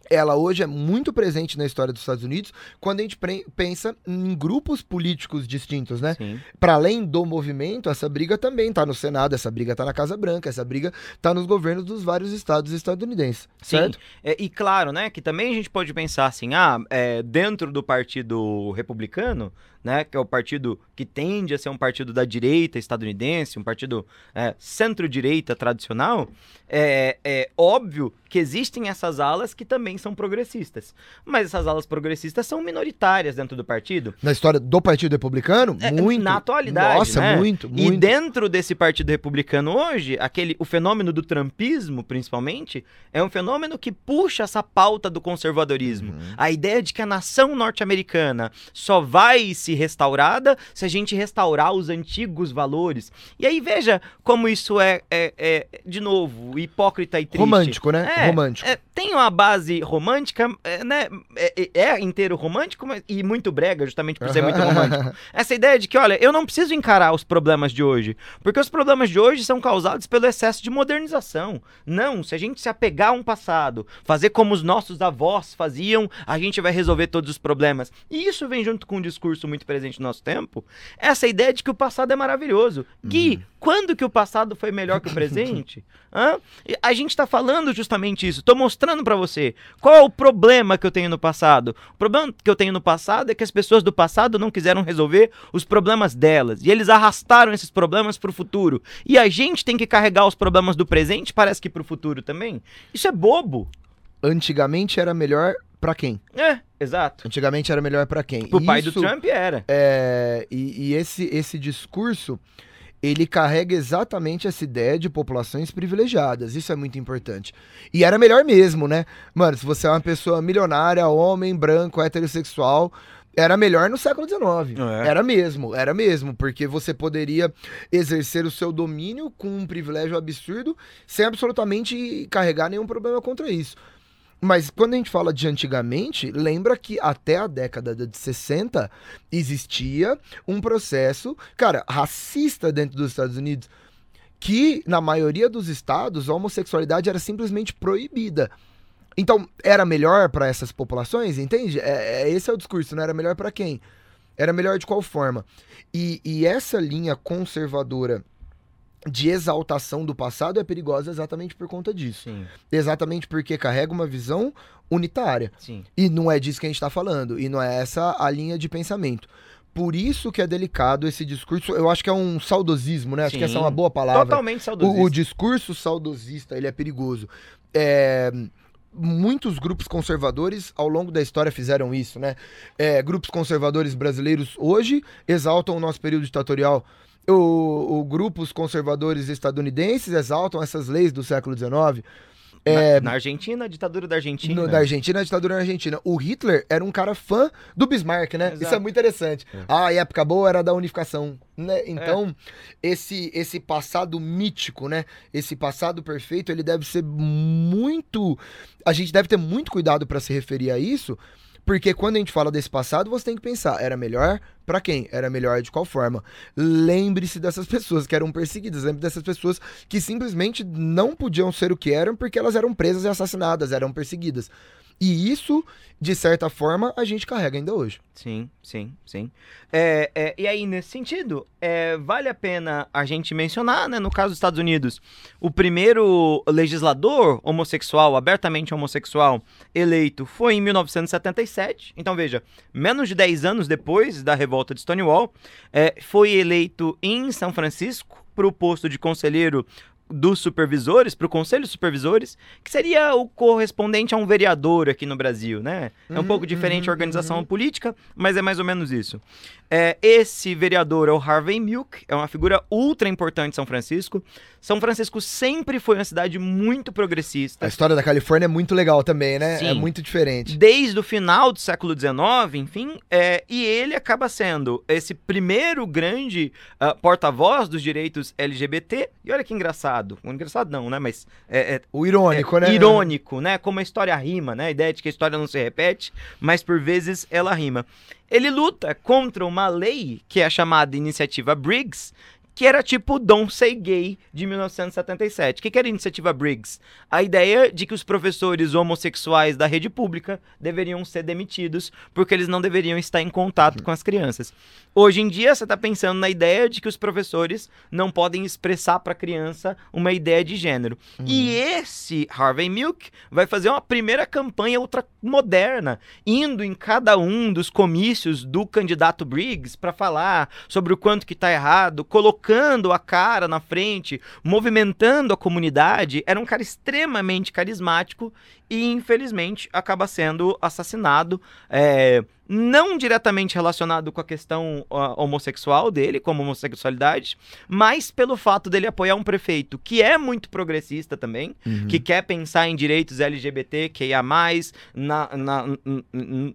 ela hoje é muito presente na história dos Estados Unidos quando a gente pensa em grupos políticos distintos, né? Sim. Para além do movimento, essa briga também tá no Senado, essa briga tá na Casa Branca, essa briga tá nos governos dos vários estados estadunidenses, Sim. certo? É, e claro, né, que também a gente pode pensar assim, ah, é, dentro do partido republicano, né, que é o partido que tende a ser um partido da direita estadunidense, um partido é, centro-direita tradicional, é, é óbvio que existem essas alas que também são progressistas. Mas essas alas progressistas são minoritárias dentro do partido. Na história do Partido Republicano, É, muito. Na atualidade, Nossa, né? muito, E muito. dentro desse partido republicano hoje, aquele, o fenômeno do trumpismo, principalmente, é um fenômeno que puxa essa pauta do conservadorismo. Uhum. A ideia de que a nação norte-americana só vai se restaurada se a gente restaurar os antigos valores. E aí veja como isso é, é- é, de novo, hipócrita e triste. Romântico, né? É, Romântico. é, tem uma base romântica, é, né? É- é inteiro romântico mas- e muito brega, justamente por ser muito romântico. Essa ideia de que, olha, eu não preciso encarar os problemas de hoje, porque os problemas de hoje são causados pelo excesso de modernização. Não, se a gente se apegar a um passado, fazer como os nossos avós faziam, a gente vai resolver todos os problemas. E isso vem junto com um discurso muito presente no nosso tempo, essa ideia de que o passado é maravilhoso. Gui, quando que o passado foi melhor que o presente? Hã? A gente tá falando justamente isso. Tô mostrando pra você qual é o problema que eu tenho no passado. O problema que eu tenho no passado é que as pessoas do passado não quiseram resolver os problemas delas. E eles arrastaram esses problemas pro futuro. E a gente tem que carregar os problemas do presente, parece que pro futuro também. Isso é bobo. Antigamente era melhor pra quem? É, exato. Antigamente era melhor pra quem? Pro pai do Trump era. É, e e esse, esse discurso, ele carrega exatamente essa ideia de populações privilegiadas. Isso é muito importante. E era melhor mesmo, né? Mano, se você é uma pessoa milionária, homem, branco, heterossexual, era melhor no século XIX. É. Era mesmo, era mesmo, porque você poderia exercer o seu domínio com um privilégio absurdo, sem absolutamente carregar nenhum problema contra isso. Mas quando a gente fala de antigamente, lembra que até a década de 60 existia um processo, cara, racista dentro dos Estados Unidos, que na maioria dos estados a homossexualidade era simplesmente proibida. Então, era melhor para essas populações, entende? É, é- esse é o discurso, não era melhor para quem? Era melhor de qual forma? E, e essa linha conservadora de exaltação do passado é perigosa exatamente por conta disso. Sim, Exatamente porque carrega uma visão unitária. sim. E não é disso que a gente está falando. E não é essa a linha de pensamento. Por isso que é delicado esse discurso. Eu acho que é um saudosismo, né? Acho que essa é Sim. uma boa palavra. Totalmente O, saudosista. o discurso saudosista, ele é perigoso. É, muitos grupos conservadores ao longo da história fizeram isso, né? É, grupos conservadores brasileiros hoje exaltam o nosso período ditatorial. O, o grupos conservadores estadunidenses exaltam essas leis do século XIX. Na, na Argentina, a ditadura da Argentina. No, da Argentina, a ditadura na Argentina. O Hitler era um cara fã do Bismarck, né? Exato. Isso é muito interessante. Ah, a época boa era da unificação, né? Então, esse, esse passado mítico, né? Esse passado perfeito, ele deve ser muito... A gente deve ter muito cuidado para se referir a isso, porque quando a gente fala desse passado, você tem que pensar, era melhor para quem? Era melhor de qual forma? Lembre-se dessas pessoas que eram perseguidas, lembre dessas pessoas que simplesmente não podiam ser o que eram porque elas eram presas e assassinadas, eram perseguidas. E isso, de certa forma, a gente carrega ainda hoje. Sim, sim, sim. É, é, e aí, nesse sentido, é, vale a pena a gente mencionar, né, no caso dos Estados Unidos, o primeiro legislador homossexual, abertamente homossexual, eleito foi em 1977. Então, veja, menos de 10 anos depois da revolta de Stonewall, é, foi eleito em São Francisco para o posto de conselheiro dos supervisores, para o conselho de supervisores, que seria o correspondente a um vereador aqui no Brasil, né? É um Uhum, pouco diferente uhum, a organização uhum. política, mas é mais ou menos isso. É, esse vereador é o Harvey Milk, é uma figura ultra importante de São Francisco. São Francisco sempre foi uma cidade muito progressista. A história da Califórnia é muito legal também, né? É Sim. muito diferente. Desde o final do século XIX, enfim, é, e ele acaba sendo esse primeiro grande ah, porta-voz dos direitos LGBT. E olha que engraçado, engraçado não, né? Mas é, é O irônico, é né? irônico, né? Como a história rima, né? A ideia de que a história não se repete, mas por vezes ela rima. Ele luta contra uma lei que é a chamada Iniciativa Briggs, que era tipo Don't Say Gay de 1977. O que, que era a Iniciativa Briggs? A ideia de que os professores homossexuais da rede pública deveriam ser demitidos porque eles não deveriam estar em contato com as crianças. Hoje em dia, você está pensando na ideia de que os professores não podem expressar para a criança uma ideia de gênero. E esse Harvey Milk vai fazer uma primeira campanha ultramoderna, indo em cada um dos comícios do candidato Briggs para falar sobre o quanto que tá errado, colocando a cara na frente, movimentando a comunidade. Era um cara extremamente carismático e, infelizmente, acaba sendo assassinado. é, não diretamente relacionado com a questão ó, homossexual dele, como homossexualidade, mas pelo fato dele apoiar um prefeito que é muito progressista também, Uhum. que quer pensar em direitos LGBT, que ia mais na, na-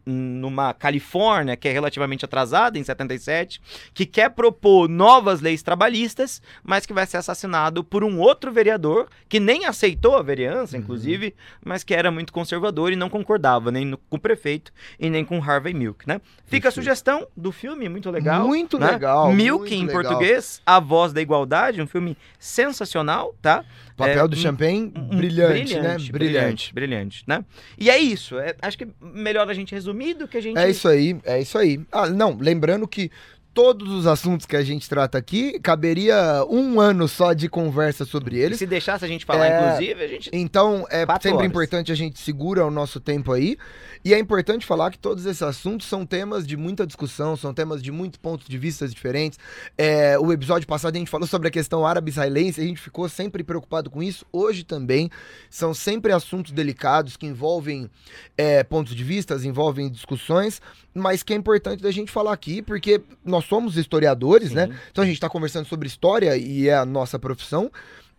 numa Califórnia que é relativamente atrasada, em 77, que quer propor novas leis trabalhistas, mas que vai ser assassinado por um outro vereador que nem aceitou a vereança, inclusive, mas que era muito conservador e não concordava nem no- com o prefeito e nem com Harvey Milk, né? Fica a Perfeito. sugestão do filme, muito legal. Muito né? legal. Milk muito em legal. português, A Voz da Igualdade, um filme sensacional, tá? Papel É, do um- Champagne, um- brilhante, né? brilhante, Brilhante. brilhante, né? E é isso. é- acho que melhor a gente resumir do que a gente. É isso aí, é isso aí. Ah, não, lembrando que todos os assuntos que a gente trata aqui, caberia um ano só de conversa sobre E eles. se deixasse a gente falar, É, inclusive, a gente. Então, é Quatro sempre horas. importante a gente segura o nosso tempo aí. E é importante falar que todos esses assuntos são temas de muita discussão, são temas de muitos pontos de vista diferentes. É, o episódio passado a gente falou sobre a questão árabe-israelense, a gente ficou sempre preocupado com isso. Hoje também são sempre assuntos delicados que envolvem é, pontos de vista, envolvem discussões, mas que é importante da gente falar aqui, porque nós somos historiadores, Sim. né? Então a gente está conversando sobre história e é a nossa profissão.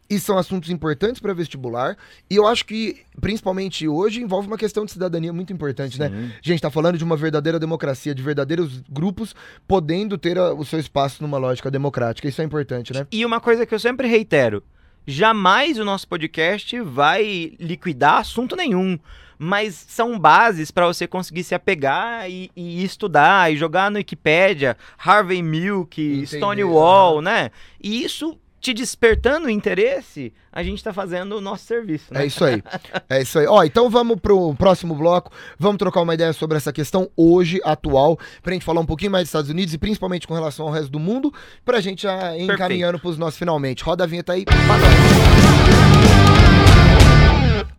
E são assuntos importantes para vestibular. E eu acho que, principalmente hoje, envolve uma questão de cidadania muito importante, né? Sim. Gente, tá falando de uma verdadeira democracia, de verdadeiros grupos podendo ter a- o seu espaço numa lógica democrática. Isso é importante, né? E uma coisa que eu sempre reitero: jamais o nosso podcast vai liquidar assunto nenhum. Mas são bases para você conseguir se apegar e, e estudar e jogar no Wikipédia, Harvey Milk, Stonewall, né? E isso te despertando o interesse, a gente tá fazendo o nosso serviço, né? É isso aí. É isso aí. Ó, então vamos pro próximo bloco. Vamos trocar uma ideia sobre essa questão hoje, atual, pra gente falar um pouquinho mais dos Estados Unidos e principalmente com relação ao resto do mundo, pra gente já ir encaminhando pros nossos finalmente. Roda a vinheta aí. Pra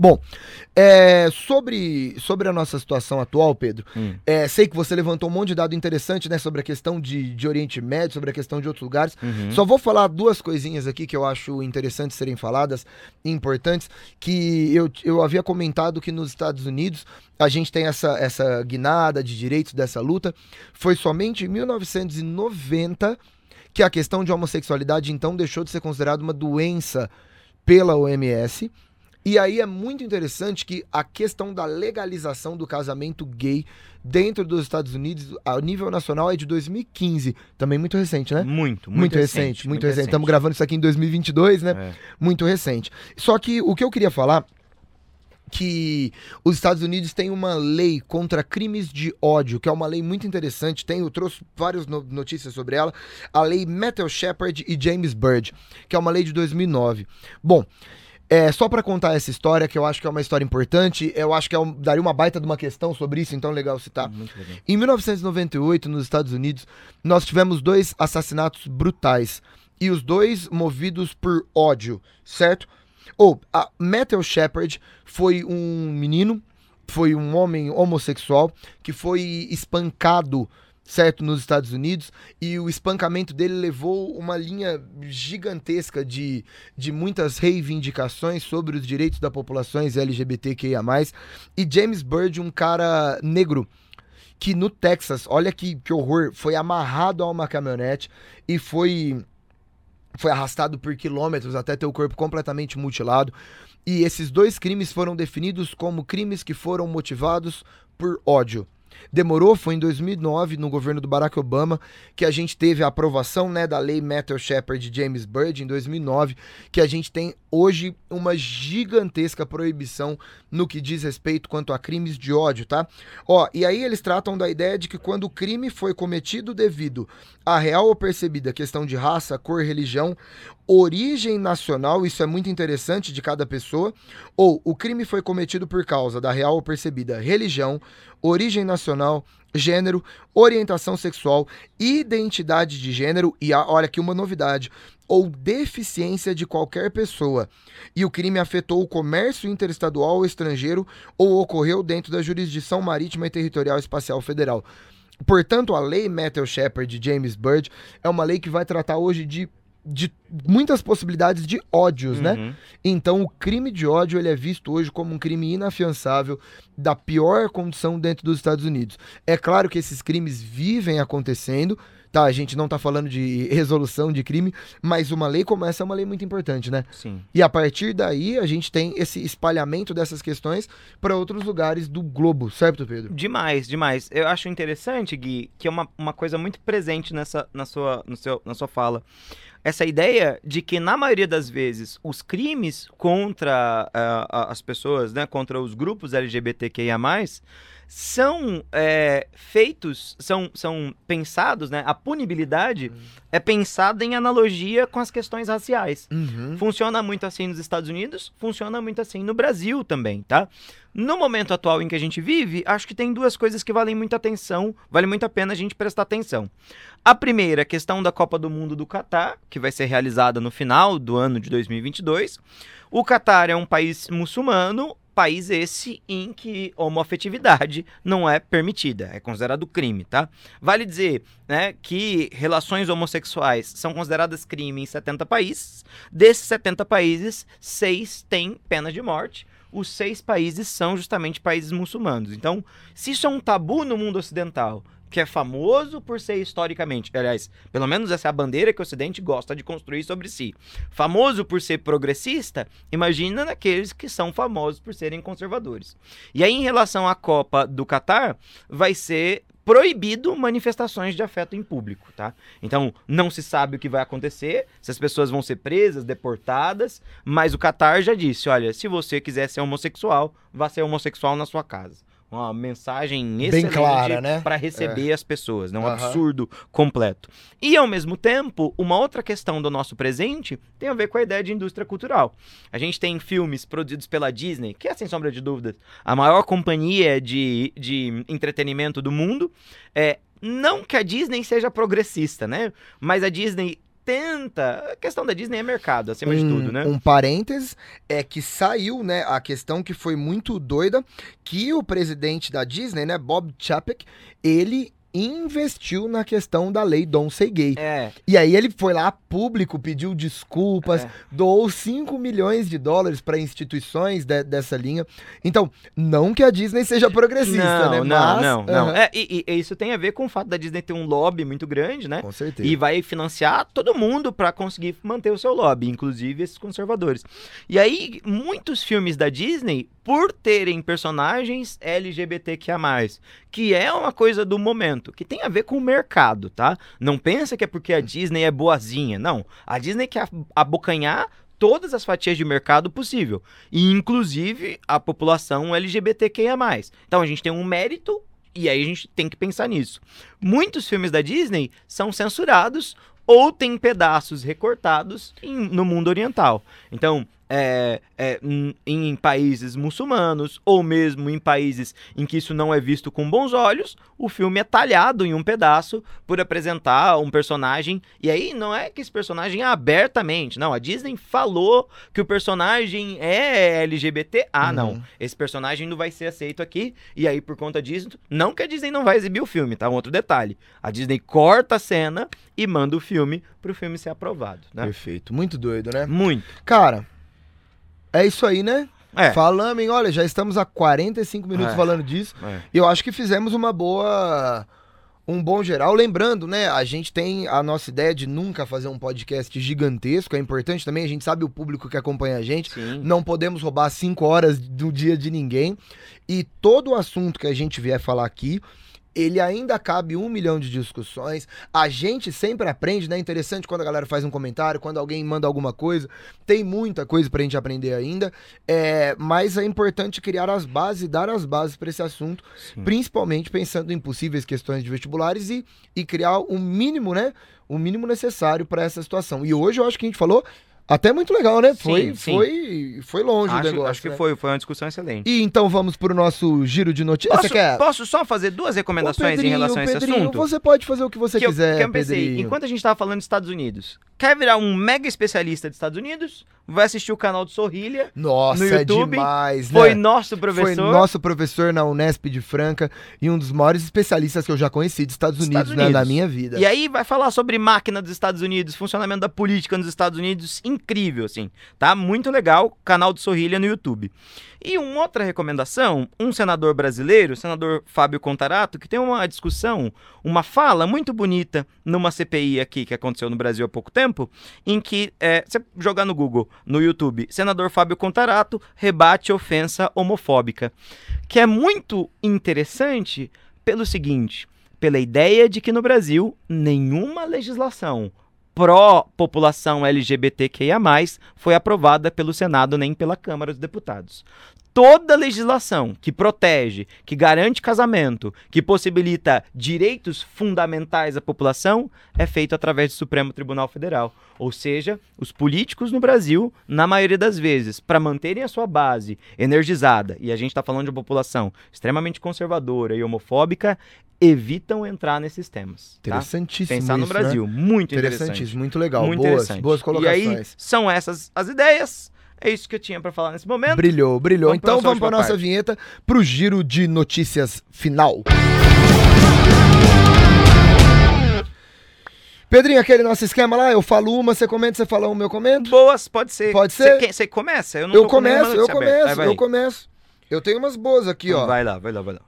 Bom, é, sobre, sobre a nossa situação atual, Pedro, hum. é, sei que você levantou um monte de dado interessante né, sobre a questão de, de Oriente Médio, sobre a questão de outros lugares. Uhum. Só vou falar duas coisinhas aqui que eu acho interessantes serem faladas, importantes, que eu, eu havia comentado que nos Estados Unidos a gente tem essa, essa guinada de direitos dessa luta. Foi somente em 1990 que a questão de homossexualidade então deixou de ser considerada uma doença pela OMS e aí é muito interessante que a questão da legalização do casamento gay dentro dos Estados Unidos, a nível nacional, é de 2015. Também muito recente, né? Muito, muito, muito recente, recente. Muito, recente. Estamos gravando isso aqui em 2022, né? É. Muito recente. Só que o que eu queria falar que os Estados Unidos têm uma lei contra crimes de ódio, que é uma lei muito interessante. Tem, eu trouxe várias no notícias sobre ela. A lei Metal Shepard e James Byrd, que é uma lei de 2009. Bom, é, só para contar essa história, que eu acho que é uma história importante, eu acho que é um, daria uma baita de uma questão sobre isso, então legal citar. Legal. Em 1998, nos Estados Unidos, nós tivemos dois assassinatos brutais. E os dois movidos por ódio, certo? Ou, a Metal Shepard foi um menino, foi um homem homossexual que foi espancado certo, nos Estados Unidos, e o espancamento dele levou uma linha gigantesca de, de muitas reivindicações sobre os direitos da populações LGBTQIA+, e James Byrd, um cara negro, que no Texas, olha que, que horror, foi amarrado a uma caminhonete e foi foi arrastado por quilômetros até ter o corpo completamente mutilado. E esses dois crimes foram definidos como crimes que foram motivados por ódio. Demorou, foi em 2009, no governo do Barack Obama, que a gente teve a aprovação né, da lei Metal Shepard de James Byrd, em 2009, que a gente tem hoje uma gigantesca proibição no que diz respeito quanto a crimes de ódio, tá? Ó, e aí eles tratam da ideia de que quando o crime foi cometido devido a real ou percebida questão de raça, cor, religião, origem nacional, isso é muito interessante de cada pessoa, ou o crime foi cometido por causa da real ou percebida religião, origem nacional, gênero, orientação sexual, identidade de gênero e olha aqui uma novidade, ou deficiência de qualquer pessoa, e o crime afetou o comércio interestadual ou estrangeiro ou ocorreu dentro da jurisdição marítima e territorial espacial federal. Portanto, a lei Metal Shepard de James Byrd é uma lei que vai tratar hoje de de muitas possibilidades de ódios, né? uhum. né? Então, o crime de ódio ele é visto hoje como um crime inafiançável da pior condição dentro dos Estados Unidos. É claro que esses crimes vivem acontecendo, tá? A gente não tá falando de resolução de crime, mas uma lei como essa é uma lei muito importante, né? Sim. E a partir daí a gente tem esse espalhamento dessas questões para outros lugares do globo, certo, Pedro? Demais, demais. Eu acho interessante, Gui, que é uma, uma coisa muito presente nessa, na, sua, no seu, na sua fala essa ideia de que, na maioria das vezes, os crimes contra uh, as pessoas, né, contra os grupos LGBTQIA, são é, feitos, são, são pensados, né? A punibilidade uhum. é pensada em analogia com as questões raciais. Uhum. Funciona muito assim nos Estados Unidos, funciona muito assim no Brasil também, tá? No momento atual em que a gente vive, acho que tem duas coisas que valem muita atenção, vale muito a pena a gente prestar atenção. A primeira, a questão da Copa do Mundo do Catar, que vai ser realizada no final do ano de 2022. O Catar é um país muçulmano, país esse em que homoafetividade não é permitida, é considerado crime, tá? Vale dizer, né, que relações homossexuais são consideradas crime em 70 países. Desses 70 países, seis têm pena de morte. Os seis países são justamente países muçulmanos. Então, se isso é um tabu no mundo ocidental, que é famoso por ser historicamente, aliás, pelo menos essa é a bandeira que o Ocidente gosta de construir sobre si. Famoso por ser progressista, imagina naqueles que são famosos por serem conservadores. E aí, em relação à Copa do Catar, vai ser proibido manifestações de afeto em público, tá? Então, não se sabe o que vai acontecer, se as pessoas vão ser presas, deportadas, mas o Catar já disse, olha, se você quiser ser homossexual, vá ser homossexual na sua casa uma mensagem excelente clara, né? para receber as pessoas, né? Um Aham. absurdo completo. E ao mesmo tempo, uma outra questão do nosso presente tem a ver com a ideia de indústria cultural. A gente tem filmes produzidos pela Disney, que é sem sombra de dúvidas a maior companhia de, de entretenimento do mundo. É, não que a Disney seja progressista, né? Mas a Disney tenta. A questão da Disney é mercado, acima de tudo, né? Um parênteses é que saiu, né, a questão que foi muito doida, que o presidente da Disney, né, Bob Chapek, ele investiu na questão da lei Don't Say Gay. É, E aí ele foi lá público, pediu desculpas, É. doou 5 milhões de dólares para instituições de- dessa linha. Então, não que a Disney seja progressista, não, né? não, Mas- não, não. Aham. É, e, e isso tem a ver com o fato da Disney ter um lobby muito grande, né? Com certeza. E vai financiar todo mundo pra conseguir manter o seu lobby, inclusive esses conservadores. E aí, muitos filmes da Disney, por terem personagens LGBTQIA+, que é uma coisa do momento, que tem a ver com o mercado, tá? Não pensa que é porque a Disney é boazinha, não. A Disney quer abocanhar todas as fatias de mercado possível, e inclusive a população LGBTQIA+. Então a gente tem um mérito e aí a gente tem que pensar nisso. Muitos filmes da Disney são censurados ou tem pedaços recortados em- no mundo oriental. Então, é, é, em, países muçulmanos ou mesmo em países em que isso não é visto com bons olhos, o filme é talhado em um pedaço por apresentar um personagem. E aí não é que esse personagem é abertamente, não. A Disney falou que o personagem é LGBT. Ah, não. Uhum. Esse personagem não vai ser aceito aqui. E aí, por conta disso, não que a Disney não vai exibir o filme, tá? Um outro detalhe. A Disney corta a cena e manda o filme pro filme ser aprovado, né? Perfeito. Muito doido, né? Muito. Cara, é isso aí, né? É. Falamos, hein? Olha, já estamos há 45 minutos É. falando disso. é. E eu acho que fizemos uma boa. Um bom geral. Lembrando, né? A gente tem a nossa ideia de nunca fazer um podcast gigantesco. É importante também. A gente sabe o público que acompanha a gente. Sim. Não podemos roubar cinco horas do dia de ninguém. E todo o assunto que a gente vier falar aqui, ele ainda cabe um milhão de discussões. A gente sempre aprende, né? Interessante quando a galera faz um comentário, quando alguém manda alguma coisa. Tem muita coisa pra gente aprender ainda. É, mas é importante criar as bases dar as bases para esse assunto, Sim. principalmente pensando em possíveis questões de vestibulares e, e criar o mínimo, né? O mínimo necessário para essa situação. E hoje eu acho que a gente falou até muito legal, né? Foi, Sim, sim. foi, foi longe o Acho, negócio. acho que né? foi, foi uma discussão excelente. E então vamos pro nosso giro de notícias. Posso, quer? posso só fazer duas recomendações Pedrinho, em relação a esse Pedrinho, assunto? Você pode fazer o que você que eu, quiser, que eu pensei, Pedrinho. enquanto a gente tava falando dos Estados Unidos, quer virar um mega especialista dos Estados Unidos? Vai assistir o canal do Sorrilha. Nossa, no é YouTube, demais, Foi né? nosso professor. Foi nosso professor na Unesp de Franca e um dos maiores especialistas que eu já conheci dos Estados Unidos, Estados né, Unidos. na minha vida. E aí vai falar sobre máquina dos Estados Unidos, funcionamento da política nos Estados Unidos, incrível, assim. Tá muito legal, canal do Sorrilha no YouTube. E uma outra recomendação, um senador brasileiro, o senador Fábio Contarato, que tem uma discussão, uma fala muito bonita numa CPI aqui que aconteceu no Brasil há pouco tempo, em que, é, você jogar no Google, no YouTube, senador Fábio Contarato rebate ofensa homofóbica, que é muito interessante pelo seguinte, pela ideia de que no Brasil nenhuma legislação pró-população LGBTQIA+, foi aprovada pelo Senado nem pela Câmara dos Deputados. Toda legislação que protege, que garante casamento, que possibilita direitos fundamentais à população, é feito através do Supremo Tribunal Federal. Ou seja, os políticos no Brasil, na maioria das vezes, para manterem a sua base energizada, e a gente está falando de uma população extremamente conservadora e homofóbica, evitam entrar nesses temas. Tá? Interessantíssimo Pensar no isso, né? Brasil, muito interessante. Interessantíssimo, muito legal. Muito boas, boas E colocações. aí, são essas as ideias. É isso que eu tinha para falar nesse momento. Brilhou, brilhou. Vamos então vamos para nossa parte. vinheta pro giro de notícias final. Pedrinho, aquele nosso esquema lá, eu falo uma, você comenta, você fala uma, eu comento? Boas, pode ser. Pode ser? Você começa? Eu não Eu começo, eu começo, vai. eu começo. Eu tenho umas boas aqui, ó. Vai lá, vai lá, vai lá.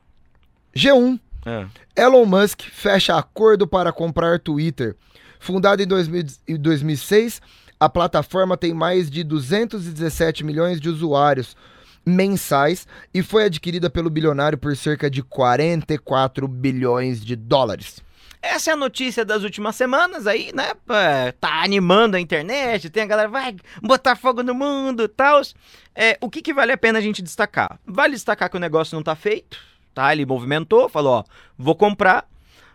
G1, Ah. Elon Musk fecha acordo para comprar Twitter. Fundada em 2000 em 2006, a plataforma tem mais de 217 milhões de usuários mensais e foi adquirida pelo bilionário por cerca de 44 bilhões de dólares. Essa é a notícia das últimas semanas aí, né? É, Tá animando a internet, tem a galera, vai botar fogo no mundo tal. É, o que, que vale a pena a gente destacar? Vale destacar que o negócio não tá feito, tá? Ele movimentou, falou, ó, vou comprar.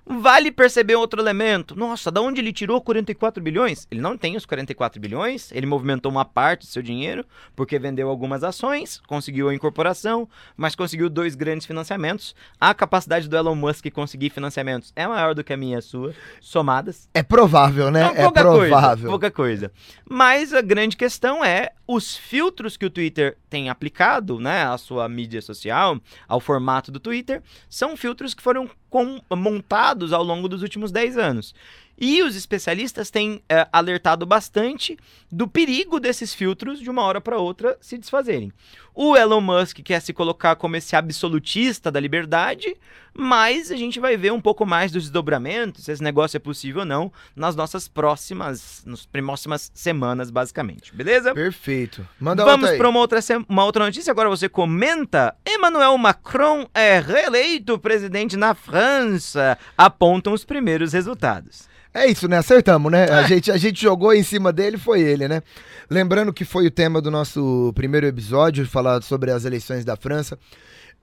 Vale perceber outro elemento. Nossa, da onde ele tirou 44 bilhões? Ele não tem os 44 bilhões, ele movimentou uma parte do seu dinheiro, porque vendeu algumas ações, conseguiu a incorporação, mas conseguiu dois grandes financiamentos. A capacidade do Elon Musk conseguir financiamentos é maior do que a minha e a sua, somadas. É provável, né? Não, é provável. Coisa, pouca coisa. Mas a grande questão é os filtros que o Twitter tem aplicado, né, à sua mídia social, ao formato do Twitter, são filtros que foram com, montados ao longo dos últimos 10 anos. E os especialistas têm é, alertado bastante do perigo desses filtros de uma hora para outra se desfazerem. O Elon Musk quer se colocar como esse absolutista da liberdade, mas a gente vai ver um pouco mais dos desdobramentos, se esse negócio é possível ou não, nas nossas próximas, nas próximas semanas, basicamente. Beleza? Perfeito. Manda Vamos para uma outra, uma outra notícia. Agora você comenta. Emmanuel Macron é reeleito presidente na França. Apontam os primeiros resultados. É isso, né? Acertamos, né? A, gente, a gente jogou em cima dele, foi ele, né? Lembrando que foi o tema do nosso primeiro episódio, falar sobre as eleições da França.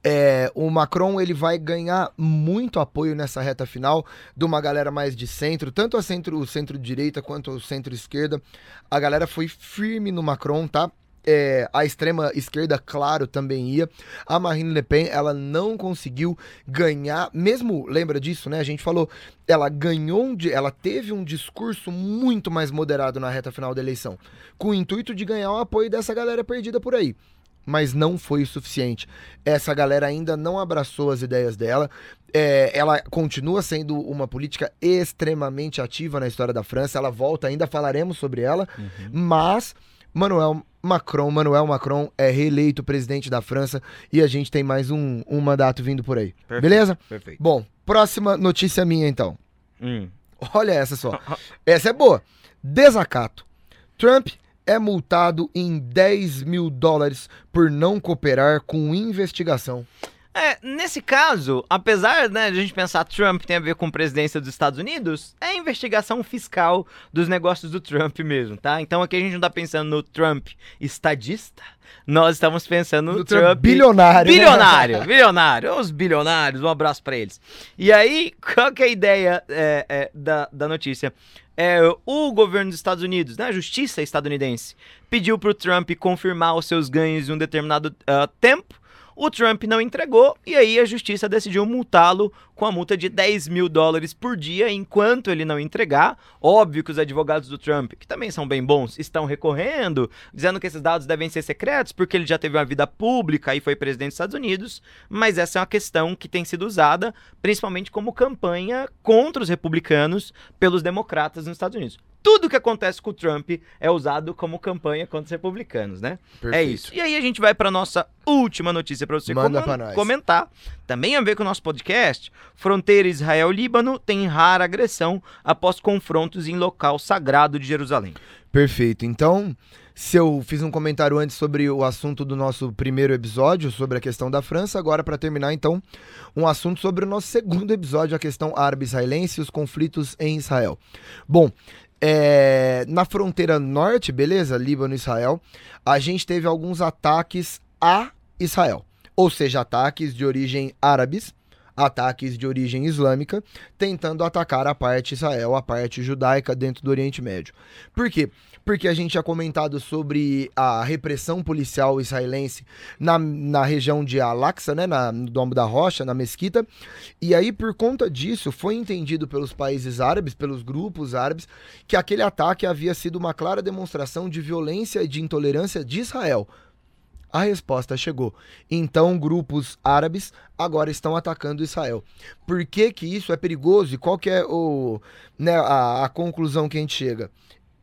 É, o Macron ele vai ganhar muito apoio nessa reta final de uma galera mais de centro, tanto a centro, centro-direita quanto o centro-esquerda. A galera foi firme no Macron, tá? É, a extrema esquerda, claro, também ia. A Marine Le Pen, ela não conseguiu ganhar, mesmo, lembra disso, né? A gente falou, ela ganhou, um, ela teve um discurso muito mais moderado na reta final da eleição, com o intuito de ganhar o apoio dessa galera perdida por aí. Mas não foi o suficiente. Essa galera ainda não abraçou as ideias dela. É, ela continua sendo uma política extremamente ativa na história da França. Ela volta, ainda falaremos sobre ela. Uhum. Mas Manuel Macron, Manuel Macron é reeleito presidente da França e a gente tem mais um, um mandato vindo por aí. Perfeito, Beleza? Perfeito. Bom, próxima notícia minha então. Hum. Olha essa só. Essa é boa. Desacato. Trump é multado em 10 mil dólares por não cooperar com investigação. É, nesse caso, apesar né, de a gente pensar Trump tem a ver com presidência dos Estados Unidos, é investigação fiscal dos negócios do Trump mesmo, tá? Então aqui a gente não tá pensando no Trump estadista, nós estamos pensando no, no Trump, Trump bilionário. Bilionário, né? bilionário, os bilionários, um abraço para eles. E aí, qual que é a ideia é, é, da, da notícia? É, o governo dos Estados Unidos, né, a justiça estadunidense, pediu para o Trump confirmar os seus ganhos em um determinado uh, tempo o Trump não entregou e aí a justiça decidiu multá-lo com a multa de 10 mil dólares por dia enquanto ele não entregar. Óbvio que os advogados do Trump, que também são bem bons, estão recorrendo, dizendo que esses dados devem ser secretos porque ele já teve uma vida pública e foi presidente dos Estados Unidos. Mas essa é uma questão que tem sido usada principalmente como campanha contra os republicanos pelos democratas nos Estados Unidos tudo que acontece com o Trump é usado como campanha contra os republicanos, né? Perfeito. É isso. E aí a gente vai para nossa última notícia para você Manda com nós. comentar. Também a ver com o nosso podcast. Fronteira Israel-Líbano tem rara agressão após confrontos em local sagrado de Jerusalém. Perfeito. Então, se eu fiz um comentário antes sobre o assunto do nosso primeiro episódio, sobre a questão da França, agora para terminar, então, um assunto sobre o nosso segundo episódio, a questão árabe-israelense e os conflitos em Israel. Bom, é, na fronteira norte, beleza? Líbano e Israel, a gente teve alguns ataques a Israel. Ou seja, ataques de origem árabes, ataques de origem islâmica, tentando atacar a parte Israel, a parte judaica dentro do Oriente Médio. Por quê? Porque a gente tinha comentado sobre a repressão policial israelense na, na região de Al-Aqsa, né, no Domo da Rocha, na mesquita, e aí por conta disso foi entendido pelos países árabes, pelos grupos árabes, que aquele ataque havia sido uma clara demonstração de violência e de intolerância de Israel a resposta chegou. Então, grupos árabes agora estão atacando Israel. Por que, que isso é perigoso e qual que é o, né, a, a conclusão que a gente chega?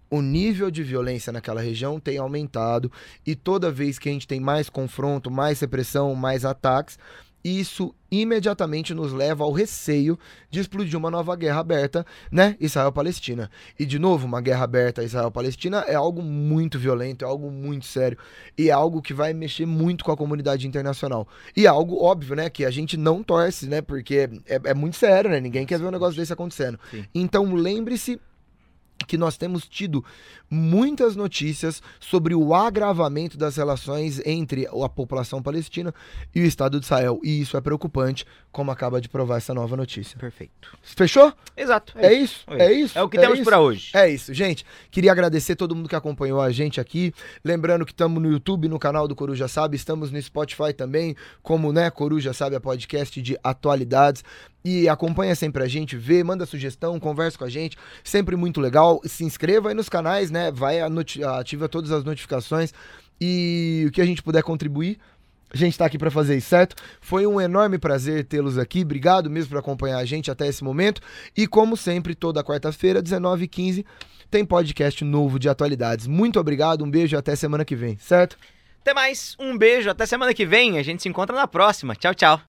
O nível de violência naquela região tem aumentado e toda vez que a gente tem mais confronto, mais repressão, mais ataques, isso imediatamente nos leva ao receio de explodir uma nova guerra aberta, né? Israel-Palestina. E de novo, uma guerra aberta Israel-Palestina é algo muito violento, é algo muito sério e é algo que vai mexer muito com a comunidade internacional. E é algo óbvio, né? Que a gente não torce, né? Porque é, é muito sério, né? Ninguém quer ver um negócio desse acontecendo. Sim. Então lembre-se que nós temos tido muitas notícias sobre o agravamento das relações entre a população palestina e o Estado de Israel. E isso é preocupante, como acaba de provar essa nova notícia. Perfeito. Fechou? Exato. É, isso? É isso? É o que temos isso. para hoje. É isso, gente. Queria agradecer todo mundo que acompanhou a gente aqui. Lembrando que estamos no YouTube, no canal do Coruja Sabe, estamos no Spotify também, como, né, Coruja Sabe, a podcast de atualidades. E acompanha sempre a gente, vê, manda sugestão, conversa com a gente, sempre muito legal. Se inscreva aí nos canais, né? Vai, ativa todas as notificações e o que a gente puder contribuir, a gente está aqui para fazer isso, certo? Foi um enorme prazer tê-los aqui. Obrigado mesmo por acompanhar a gente até esse momento. E como sempre, toda quarta-feira, 19h15, tem podcast novo de atualidades. Muito obrigado, um beijo até semana que vem, certo? Até mais, um beijo, até semana que vem. A gente se encontra na próxima. Tchau, tchau.